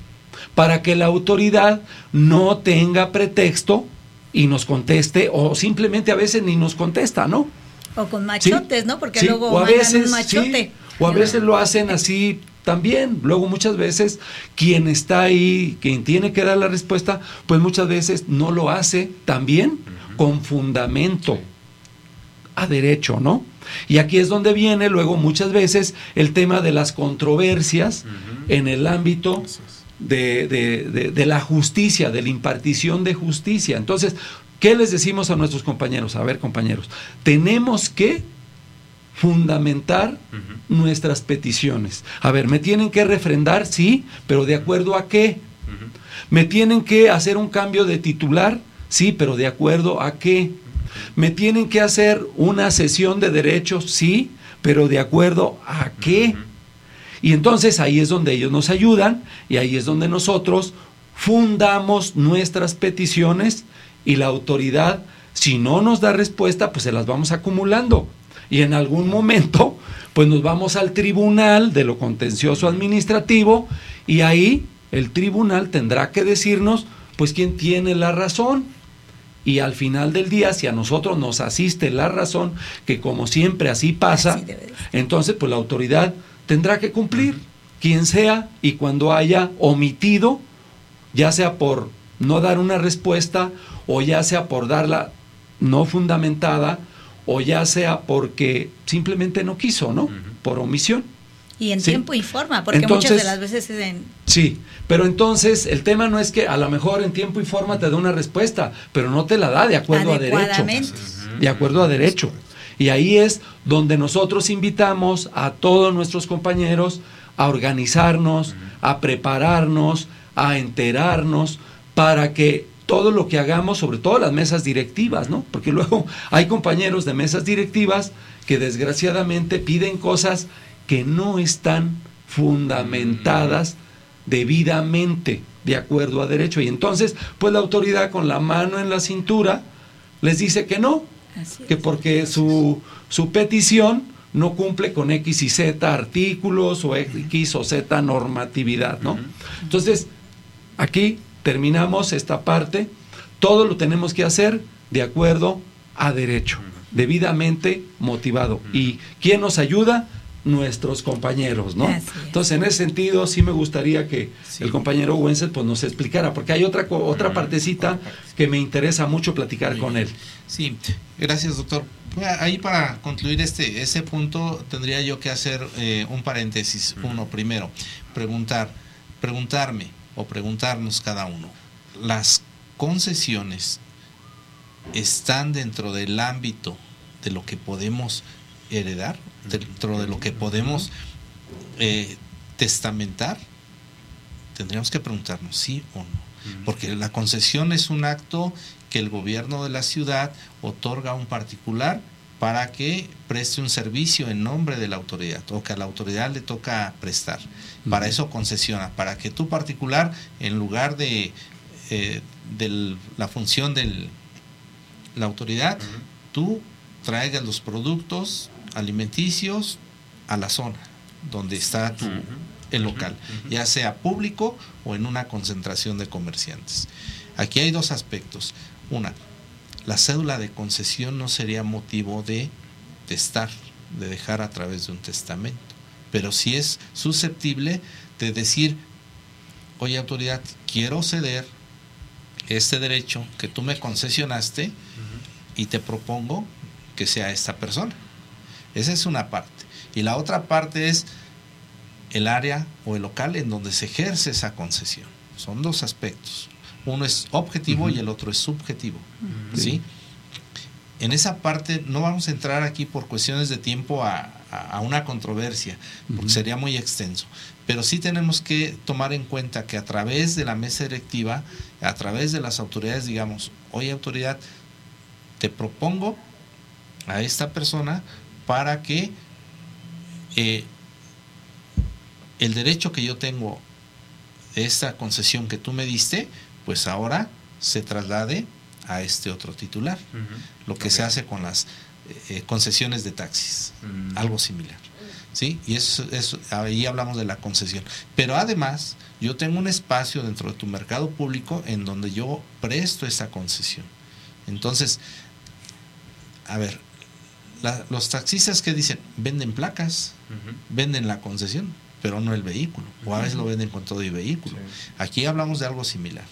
para que la autoridad no tenga pretexto y nos conteste o simplemente a veces ni nos contesta, ¿no? O con Sí, machotes, ¿no? Porque sí, luego a veces, un machote. sí, o a veces lo hacen así también. Luego muchas veces quien está ahí, quien tiene que dar la respuesta, pues muchas veces no lo hace también con fundamento a derecho, ¿no? Y aquí es donde viene luego muchas veces el tema de las controversias en el ámbito de, de- de- de la justicia, de la impartición de justicia. Entonces, ¿qué les decimos a nuestros compañeros? A ver, compañeros, tenemos que fundamentar nuestras peticiones. A ver, me tienen que refrendar, sí, pero ¿de acuerdo a qué? ¿Me tienen que hacer un cambio de titular? Sí, pero de acuerdo a qué? Me tienen que hacer una sesión de derechos, sí, pero de acuerdo a qué? Y entonces ahí es donde ellos nos ayudan y ahí es donde nosotros fundamos nuestras peticiones y la autoridad, si no nos da respuesta, pues se las vamos acumulando. Y en algún momento, pues nos vamos al tribunal de lo contencioso administrativo y ahí el tribunal tendrá que decirnos, pues quién tiene la razón. Y al final del día, si a nosotros nos asiste la razón, que como siempre así pasa, entonces pues la autoridad tendrá que cumplir, quien sea, y cuando haya omitido, ya sea por no dar una respuesta, o ya sea por darla no fundamentada, o ya sea porque simplemente no quiso, ¿no? Por omisión. Y en tiempo y forma, porque muchas de las veces es en... Sí, pero entonces el tema no es que a lo mejor en tiempo y forma te da una respuesta, pero no te la da de acuerdo a derecho. De acuerdo a derecho. Y ahí es donde nosotros invitamos a todos nuestros compañeros a organizarnos, a prepararnos, a enterarnos, para que todo lo que hagamos, sobre todo las mesas directivas, ¿no? Porque luego hay compañeros de mesas directivas que desgraciadamente piden cosas que no están fundamentadas debidamente de acuerdo a derecho. Y entonces, pues la autoridad con la mano en la cintura les dice que no, que porque su, su petición no cumple con X y Z artículos o X o Z normatividad, ¿no? Entonces, aquí terminamos esta parte. Todo lo tenemos que hacer de acuerdo a derecho, debidamente motivado. ¿Y quién nos ayuda? Nuestros compañeros, ¿no? Entonces, en ese sentido, sí me gustaría que el compañero Wenzel pues, nos explicara, porque hay otra, otra partecita que me interesa mucho platicar con él. Sí, gracias, doctor. Ahí para concluir este ese punto, tendría yo que hacer eh, un paréntesis. Uno, primero, preguntar, preguntarme o preguntarnos cada uno, ¿las concesiones están dentro del ámbito de lo que podemos heredar? Dentro de lo que podemos eh, testamentar, tendríamos que preguntarnos sí o no. Porque la concesión es un acto que el gobierno de la ciudad otorga a un particular para que preste un servicio en nombre de la autoridad o que a la autoridad le toca prestar. Para eso concesiona, para que tu particular, en lugar de, eh, la función de la autoridad, tú traigas los productos, alimenticios a la zona donde está el local, ya sea público o en una concentración de comerciantes. Aquí hay dos aspectos. Una, la cédula de concesión no sería motivo de testar, de dejar a través de un testamento, pero sí es susceptible de decir, oye autoridad, quiero ceder este derecho que tú me concesionaste y te propongo que sea esta persona. Esa es una parte. Y la otra parte es el área o el local en donde se ejerce esa concesión. Son dos aspectos. Uno es objetivo y el otro es subjetivo. ¿sí? En esa parte no vamos a entrar aquí por cuestiones de tiempo a, una controversia, porque sería muy extenso. Pero sí tenemos que tomar en cuenta que a través de la mesa directiva, a través de las autoridades, digamos, oye autoridad, te propongo a esta persona para que eh, el derecho que yo tengo de esta concesión que tú me diste, pues ahora se traslade a este otro titular. Lo que se hace con las eh, eh, concesiones de taxis, mm. algo similar. ¿Sí? Y eso, ahí hablamos de la concesión. Pero además, yo tengo un espacio dentro de tu mercado público en donde yo presto esa concesión. Entonces, a ver, los taxistas que dicen, venden placas, venden la concesión, pero no el vehículo, o a veces lo venden con todo el vehículo. Aquí hablamos de algo similar.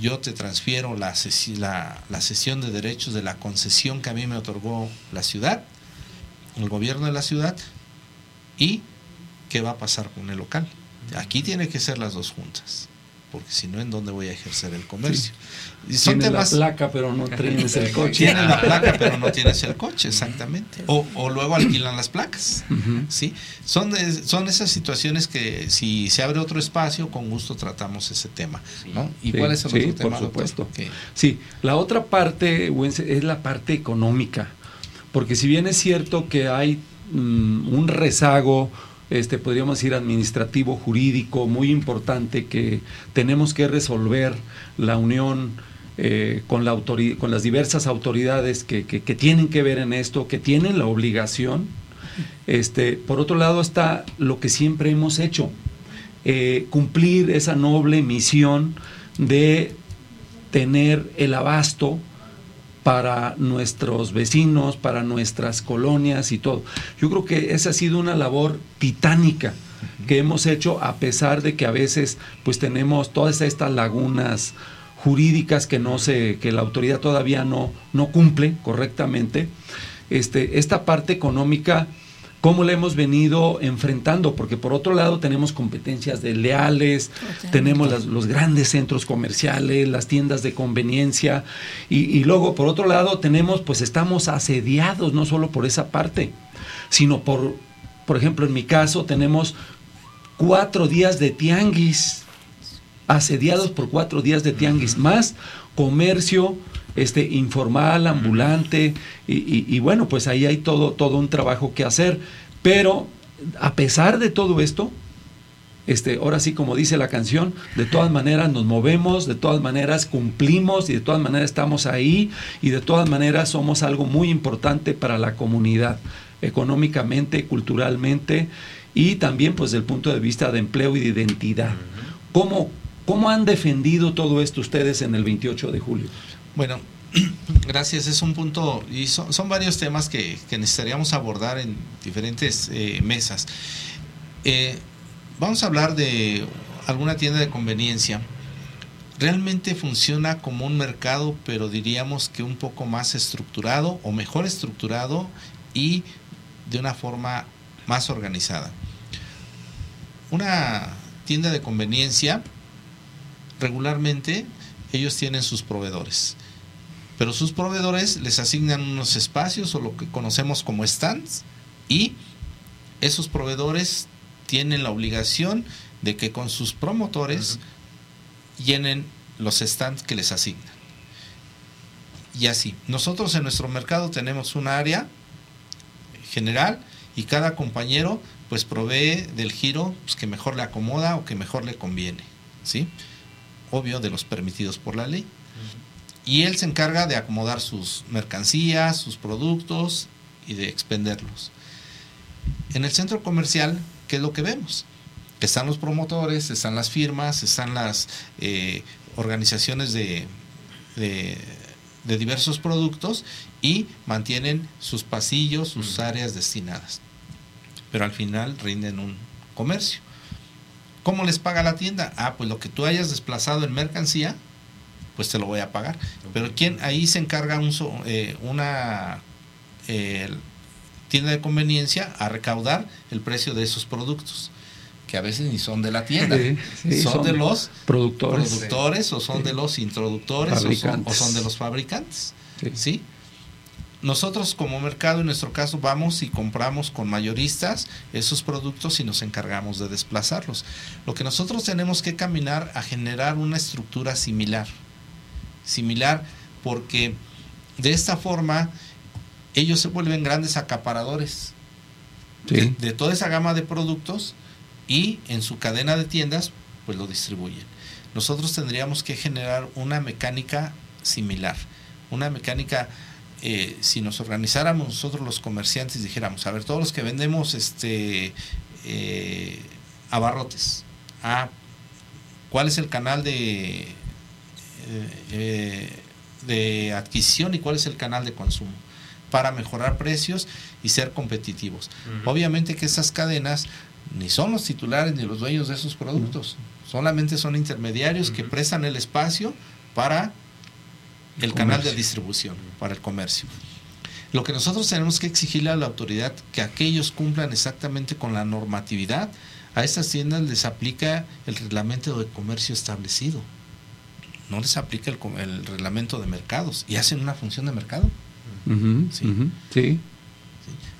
Yo te transfiero la, la, sesión de derechos de la concesión que a mí me otorgó la ciudad, el gobierno de la ciudad, y qué va a pasar con el local. Aquí tiene que ser las dos juntas. Porque si no, ¿en dónde voy a ejercer el comercio? Y son temas... la placa, pero no tienes el coche. Tienen la placa, pero no tienes el coche, exactamente. O, o luego alquilan las placas, ¿sí? Son, son esas situaciones que si se abre otro espacio, con gusto tratamos ese tema, ¿no? ¿Y cuál es el otro tema? por supuesto. Sí, la otra parte, es la parte económica, porque si bien es cierto que hay mm, un rezago, este, podríamos decir, administrativo, jurídico, muy importante que tenemos que resolver la unión eh, con, la con las diversas autoridades que, que, tienen que ver en esto, que tienen la obligación. Este, por otro lado está lo que siempre hemos hecho, eh, cumplir esa noble misión de tener el abasto para nuestros vecinos, para nuestras colonias y todo. Yo creo que esa ha sido una labor titánica que hemos hecho a pesar de que a veces pues tenemos todas estas lagunas jurídicas que no se que la autoridad todavía no no cumple correctamente. Este esta parte económica cómo la hemos venido enfrentando, porque por otro lado tenemos competencias de leales, tenemos los grandes centros comerciales, las tiendas de conveniencia, y, luego por otro lado tenemos, pues estamos asediados no solo por esa parte, sino por, por ejemplo, en mi caso tenemos cuatro días de tianguis, asediados por cuatro días de tianguis, más comercio, este, informal, ambulante, y, bueno, pues ahí hay todo, todo un trabajo que hacer. Pero a pesar de todo esto, este, ahora sí, como dice la canción, de todas maneras nos movemos, de todas maneras cumplimos y de todas maneras estamos ahí y de todas maneras somos algo muy importante para la comunidad, económicamente, culturalmente y también pues desde el punto de vista de empleo y de identidad. ¿Cómo, cómo han defendido todo esto ustedes en el 28 de julio? Bueno, gracias. Es un punto y son, varios temas que, necesitaríamos abordar en diferentes eh, mesas. Eh, vamos a hablar de alguna tienda de conveniencia. Realmente funciona como un mercado, pero diríamos que un poco más estructurado o mejor estructurado y de una forma más organizada. Una tienda de conveniencia, regularmente ellos tienen sus proveedores pero sus proveedores les asignan unos espacios o lo que conocemos como stands y esos proveedores tienen la obligación de que con sus promotores llenen los stands que les asignan. Y así, nosotros en nuestro mercado tenemos un área general y cada compañero pues provee del giro pues, que mejor le acomoda o que mejor le conviene, ¿sí? Obvio de los permitidos por la ley y él se encarga de acomodar sus mercancías, sus productos y de expenderlos. En el centro comercial, ¿qué es lo que vemos? Están los promotores, están las firmas, están las eh, organizaciones de, de, diversos productos y mantienen sus pasillos, sus áreas destinadas. Pero al final rinden un comercio. ¿Cómo les paga la tienda? Ah, pues lo que tú hayas desplazado en mercancía, pues te lo voy a pagar. Pero ¿quién ahí se encarga un, eh, una eh, tienda de conveniencia a recaudar el precio de esos productos? Que a veces ni son de la tienda, son, de los productores, productores o son de los introductores o son, de los fabricantes. ¿sí? Nosotros como mercado, en nuestro caso, vamos y compramos con mayoristas esos productos y nos encargamos de desplazarlos. Lo que nosotros tenemos que caminar a generar una estructura similar similar, porque de esta forma ellos se vuelven grandes acaparadores de, toda esa gama de productos y en su cadena de tiendas pues lo distribuyen. Nosotros tendríamos que generar una mecánica similar, una mecánica eh, si nos organizáramos nosotros los comerciantes dijéramos, a ver, todos los que vendemos este eh, abarrotes, ah, ¿cuál es el canal de eh, de adquisición y cuál es el canal de consumo para mejorar precios y ser competitivos. Obviamente que esas cadenas ni son los titulares ni los dueños de esos productos, solamente son intermediarios que prestan el espacio para el, canal de distribución, para el comercio. Lo que nosotros tenemos que exigirle a la autoridad que aquellos cumplan exactamente con la normatividad a estas tiendas les aplica el reglamento de comercio establecido. No les aplica el, el reglamento de mercados y hacen una función de mercado. sí. sí.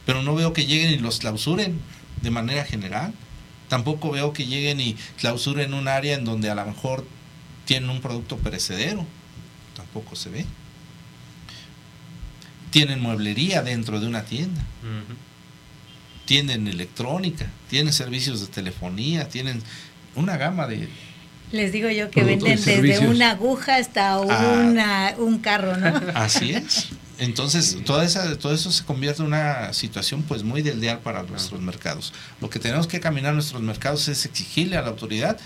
Pero no veo que lleguen y los clausuren de manera general. Tampoco veo que lleguen y clausuren un área en donde a lo mejor tienen un producto perecedero. Tampoco se ve. Tienen mueblería dentro de una tienda. Tienen electrónica, tienen servicios de telefonía, tienen una gama de... Les digo yo que venden desde una aguja hasta ah. una, un carro, ¿no? Así es. Entonces, toda esa, todo eso se convierte en una situación pues muy del ideal para nuestros mercados. Lo que tenemos que caminar nuestros mercados es exigirle a la autoridad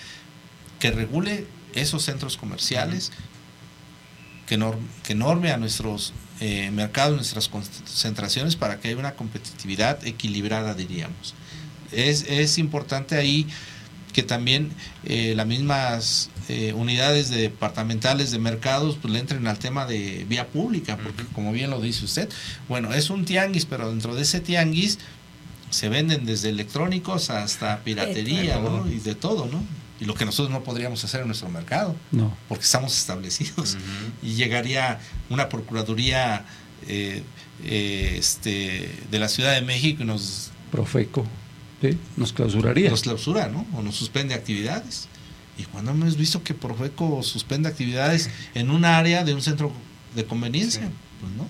que regule esos centros comerciales, que, que norme a nuestros eh, mercados, nuestras concentraciones para que haya una competitividad equilibrada, diríamos. Es, es importante ahí que también eh, las mismas eh, unidades departamentales de mercados pues, le entren al tema de vía pública, porque como bien lo dice usted, bueno, es un tianguis, pero dentro de ese tianguis se venden desde electrónicos hasta piratería, ¿no? Y de todo, ¿no? Y lo que nosotros no podríamos hacer en nuestro mercado, no. porque estamos establecidos. Y llegaría una procuraduría eh, este, de la Ciudad de México y nos... Profeco nos clausuraría. Nos clausura, ¿no? O nos suspende actividades. ¿Y cuando hemos visto que Profeco suspende actividades en un área de un centro de conveniencia? Pues no.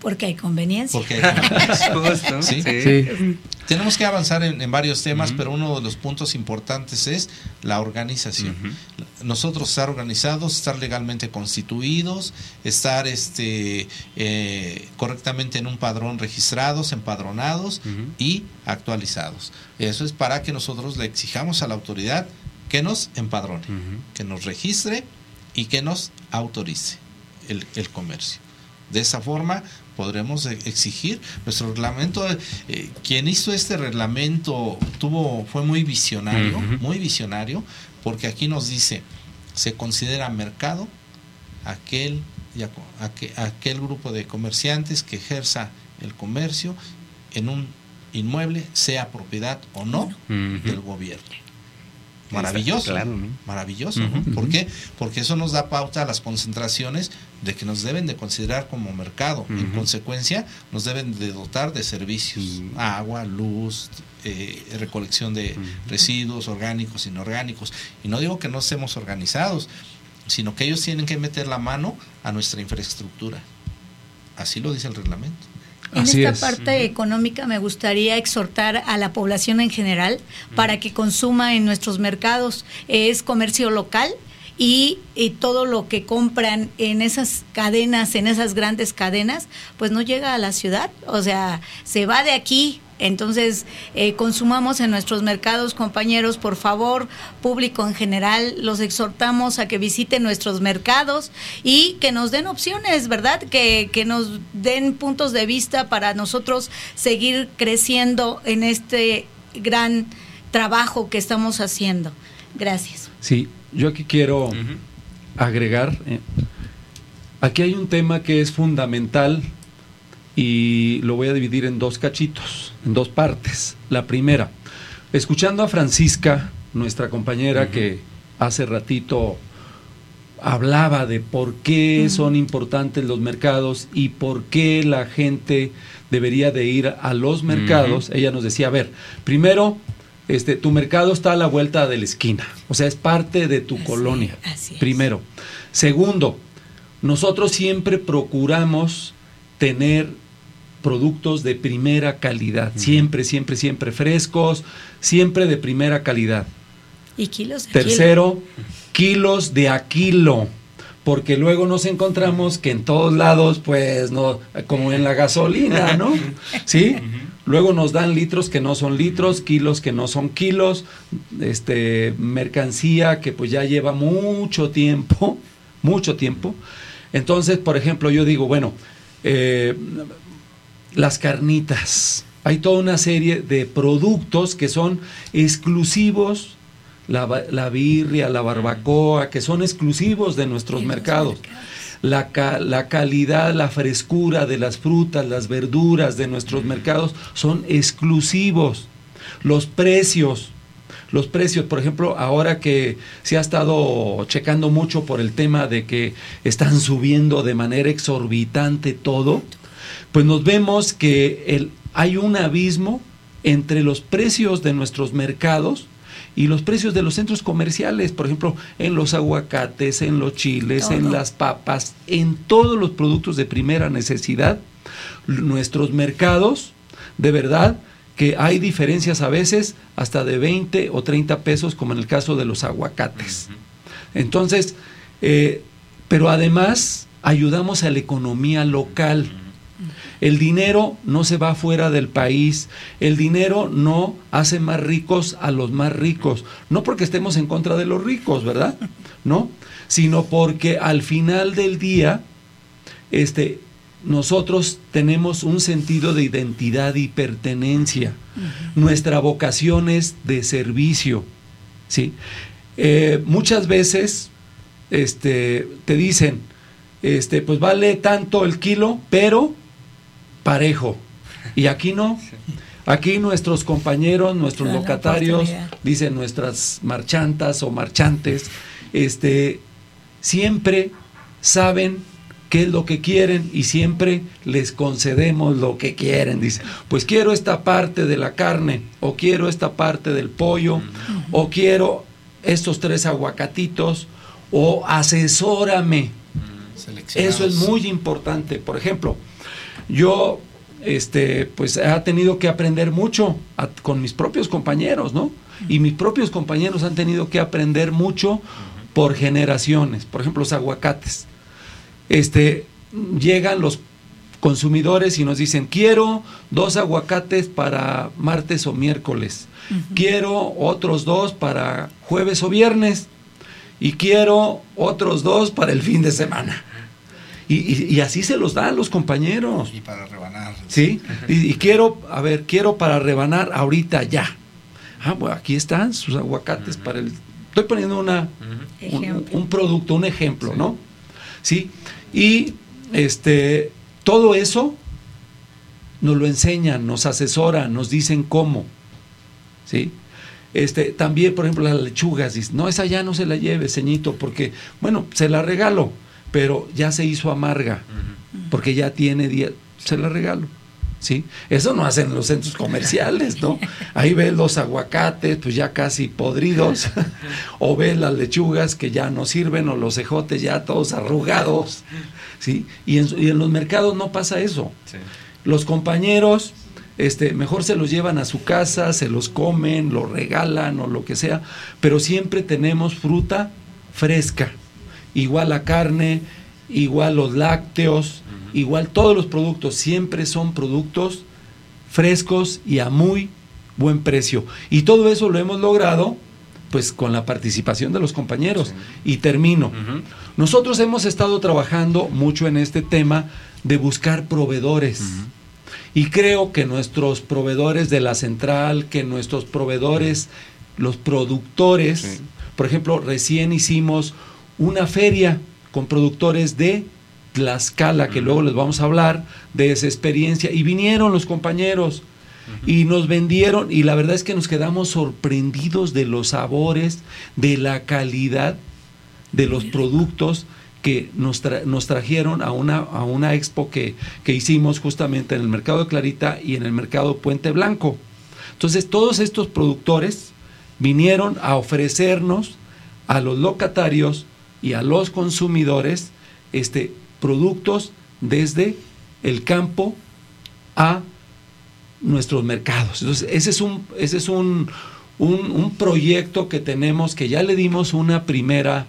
Porque hay conveniencia. Porque hay conveniencia. ¿Sí? Sí. Tenemos que avanzar en, varios temas, pero uno de los puntos importantes es la organización. Nosotros estar organizados, estar legalmente constituidos, estar este, eh, correctamente en un padrón registrados, empadronados y actualizados. Eso es para que nosotros le exijamos a la autoridad que nos empadrone, que nos registre y que nos autorice el, el comercio. De esa forma podremos e-, exigir nuestro reglamento. Eh, quien hizo este reglamento tuvo fue muy visionario, muy visionario, porque aquí nos dice se considera mercado aquel aquel grupo de comerciantes que ejerza el comercio en un inmueble, sea propiedad o no del gobierno. Maravilloso. Maravilloso, ¿no? ¿Por qué? Porque eso nos da pauta a las concentraciones de que nos deben de considerar como mercado. En consecuencia, nos deben de dotar de servicios, agua, luz, eh, recolección de residuos orgánicos, inorgánicos. Y no digo que no estemos organizados, sino que ellos tienen que meter la mano a nuestra infraestructura. Así lo dice el reglamento. En esta parte económica me gustaría exhortar a la población en general para que consuma en nuestros mercados. Es comercio local, y, todo lo que compran en esas cadenas, en esas grandes cadenas, pues no llega a la ciudad, o sea, se va de aquí. Entonces, eh, consumamos en nuestros mercados, compañeros, por favor, público en general, los exhortamos a que visiten nuestros mercados y que nos den opciones, ¿verdad? Que, que nos den puntos de vista para nosotros seguir creciendo en este gran trabajo que estamos haciendo. Gracias. Sí, yo aquí quiero agregar, eh, aquí hay un tema que es fundamental y lo voy a dividir en dos cachitos, en dos partes. La primera, escuchando a Francisca, nuestra compañera que hace ratito hablaba de por qué son importantes los mercados y por qué la gente debería de ir a los mercados, ella nos decía, a ver, primero este, tu mercado está a la vuelta de la esquina, o sea, es parte de tu colonia, primero. Segundo, nosotros siempre procuramos tener productos de primera calidad, siempre, siempre, siempre frescos, siempre de primera calidad. Y kilos de Tercero, kilos de a kilo porque luego nos encontramos que en todos lados, pues, no, como en la gasolina, ¿no? ¿Sí? Luego nos dan litros que no son litros, kilos que no son kilos, este, mercancía que pues ya lleva mucho tiempo, mucho tiempo. Entonces, por ejemplo, yo digo, bueno, eh, las carnitas, hay toda una serie de productos que son exclusivos la, la birria, la barbacoa, que son exclusivos de nuestros mercados. La, la, calidad, la frescura de las frutas, las verduras de nuestros mercados son exclusivos. Los precios, los precios. Por ejemplo, ahora que se ha estado checando mucho por el tema de que están subiendo de manera exorbitante todo, pues nos vemos que el, hay un abismo entre los precios de nuestros mercados y los precios de los centros comerciales, por ejemplo, en los aguacates, en los chiles, en las papas, en todos los productos de primera necesidad, nuestros mercados, de verdad, que hay diferencias a veces hasta de 20 o 30 pesos, como en el caso de los aguacates. Entonces, eh, pero además ayudamos a la economía local. El dinero no se va fuera del país, el dinero no hace más ricos a los más ricos, no porque estemos en contra de los ricos, ¿verdad? No, sino porque al final del día, este, nosotros tenemos un sentido de identidad y pertenencia. Nuestra vocación es de servicio. ¿sí? Eh, muchas veces este, te dicen, este, pues vale tanto el kilo, pero parejo. Y aquí no. Aquí nuestros compañeros, nuestros locatarios, dicen nuestras marchantas o marchantes, este, siempre saben qué es lo que quieren y siempre les concedemos lo que quieren. Dice, pues quiero esta parte de la carne, o quiero esta parte del pollo, o quiero estos tres aguacatitos, o asesórame. Eso es muy importante. Por ejemplo, yo este, pues ha tenido que aprender mucho con mis propios compañeros, ¿no? Y mis propios compañeros han tenido que aprender mucho por generaciones. Por ejemplo, los aguacates. Este, llegan los consumidores y nos dicen, quiero dos aguacates para martes o miércoles, quiero otros dos para jueves o viernes y quiero otros dos para el fin de semana. Y, así se los dan los compañeros. Y para rebanar. Sí, y, quiero, a ver, quiero para rebanar ahorita ya. Ah, bueno, aquí están sus aguacates para el... Estoy poniendo una, un, producto, un ejemplo, ¿no? Sí, y este, todo eso nos lo enseñan, nos asesoran, nos dicen cómo. ¿Sí? Este, también, por ejemplo, las lechugas, dicen, no, esa ya no se la lleve, ceñito, porque, bueno, se la regalo pero ya se hizo amarga, porque ya tiene día, se la regalo. ¿Sí? Eso no hacen los centros comerciales, ¿no? Ahí ves los aguacates, pues ya casi podridos, o ves las lechugas que ya no sirven, o los ejotes ya todos arrugados, ¿sí? Y en, los mercados no pasa eso. Los compañeros, este, mejor se los llevan a su casa, se los comen, los regalan o lo que sea, pero siempre tenemos fruta fresca igual la carne, igual los lácteos, igual todos los productos, siempre son productos frescos y a muy buen precio. Y todo eso lo hemos logrado pues con la participación de los compañeros. Y termino. Nosotros hemos estado trabajando mucho en este tema de buscar proveedores. Y creo que nuestros proveedores de la central, que nuestros proveedores, los productores, por ejemplo, recién hicimos una feria con productores de Tlaxcala, que luego les vamos a hablar de esa experiencia, y vinieron los compañeros y nos vendieron, y la verdad es que nos quedamos sorprendidos de los sabores, de la calidad de los productos que nos, nos trajeron a una, a una expo que, que hicimos justamente en el mercado de Clarita y en el mercado Puente Blanco. Entonces, todos estos productores vinieron a ofrecernos a los locatarios y a los consumidores este, productos desde el campo a nuestros mercados. Entonces, ese es un, ese es un, un, proyecto que tenemos que ya le dimos una primera,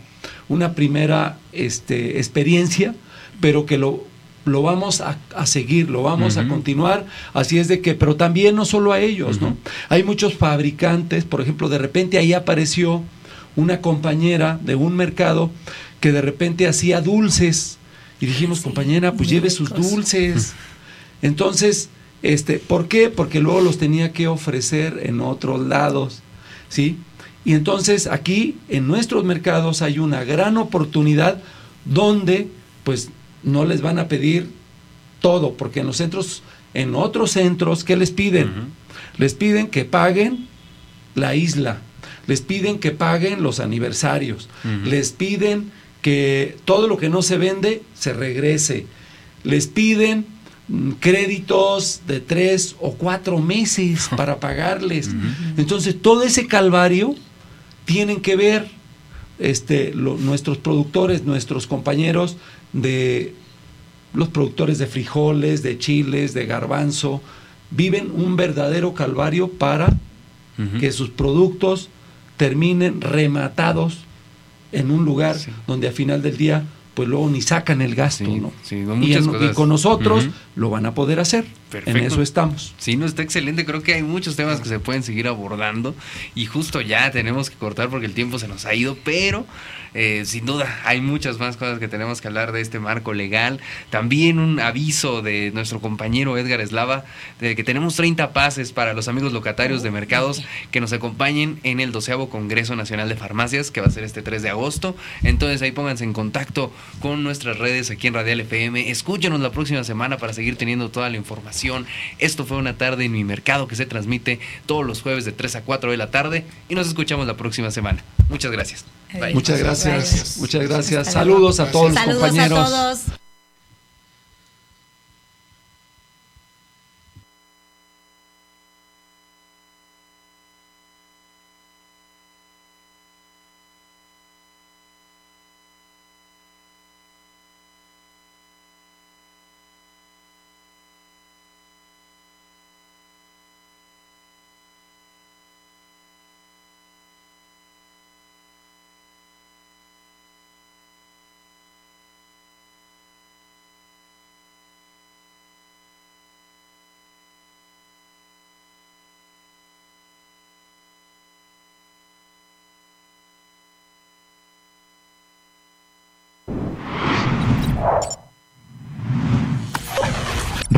una primera este, experiencia, pero que lo, lo vamos a, seguir, lo vamos a continuar. Así es de que, pero también no solo a ellos, ¿no? Hay muchos fabricantes, por ejemplo, de repente ahí apareció una compañera de un mercado que de repente hacía dulces y dijimos, compañera, pues lleve sus dulces. Entonces, este, ¿por qué? Porque luego los tenía que ofrecer en otros lados, ¿sí? Y entonces aquí en nuestros mercados hay una gran oportunidad donde pues no les van a pedir todo, porque en los centros, en otros centros, ¿qué les piden? Les piden que paguen la isla, les piden que paguen los aniversarios, les piden que todo lo que no se vende se regrese, les piden mm, créditos de tres o cuatro meses para pagarles. Entonces, todo ese calvario tienen que ver este, lo- nuestros productores, nuestros compañeros de los productores de frijoles, de chiles, de garbanzo, viven un verdadero calvario para que sus productos terminen rematados en un lugar Sí. donde a final del día pues luego ni sacan el gasto, Sí, ¿no? sí, y, en- con nosotros lo van a poder hacer. Perfecto. En eso estamos. Sí, no está excelente. Creo que hay muchos temas que se pueden seguir abordando y justo ya tenemos que cortar porque el tiempo se nos ha ido, pero eh, sin duda hay muchas más cosas que tenemos que hablar de este marco legal. También un aviso de nuestro compañero Edgar Eslava de que tenemos 30 pases para los amigos locatarios de mercados que nos acompañen en el 12 Congreso Nacional de Farmacias que va a ser este 3 de agosto. Entonces ahí pónganse en contacto con nuestras redes aquí en Radial FM. Escúchenos la próxima semana para seguir teniendo toda la información. Esto fue una tarde en mi mercado que se transmite todos los jueves de 3 a 4 de la tarde y nos escuchamos la próxima semana. Muchas gracias. Bye. Muchas gracias. Gracias. Muchas gracias. Saludos a todos los Saludos compañeros. a todos.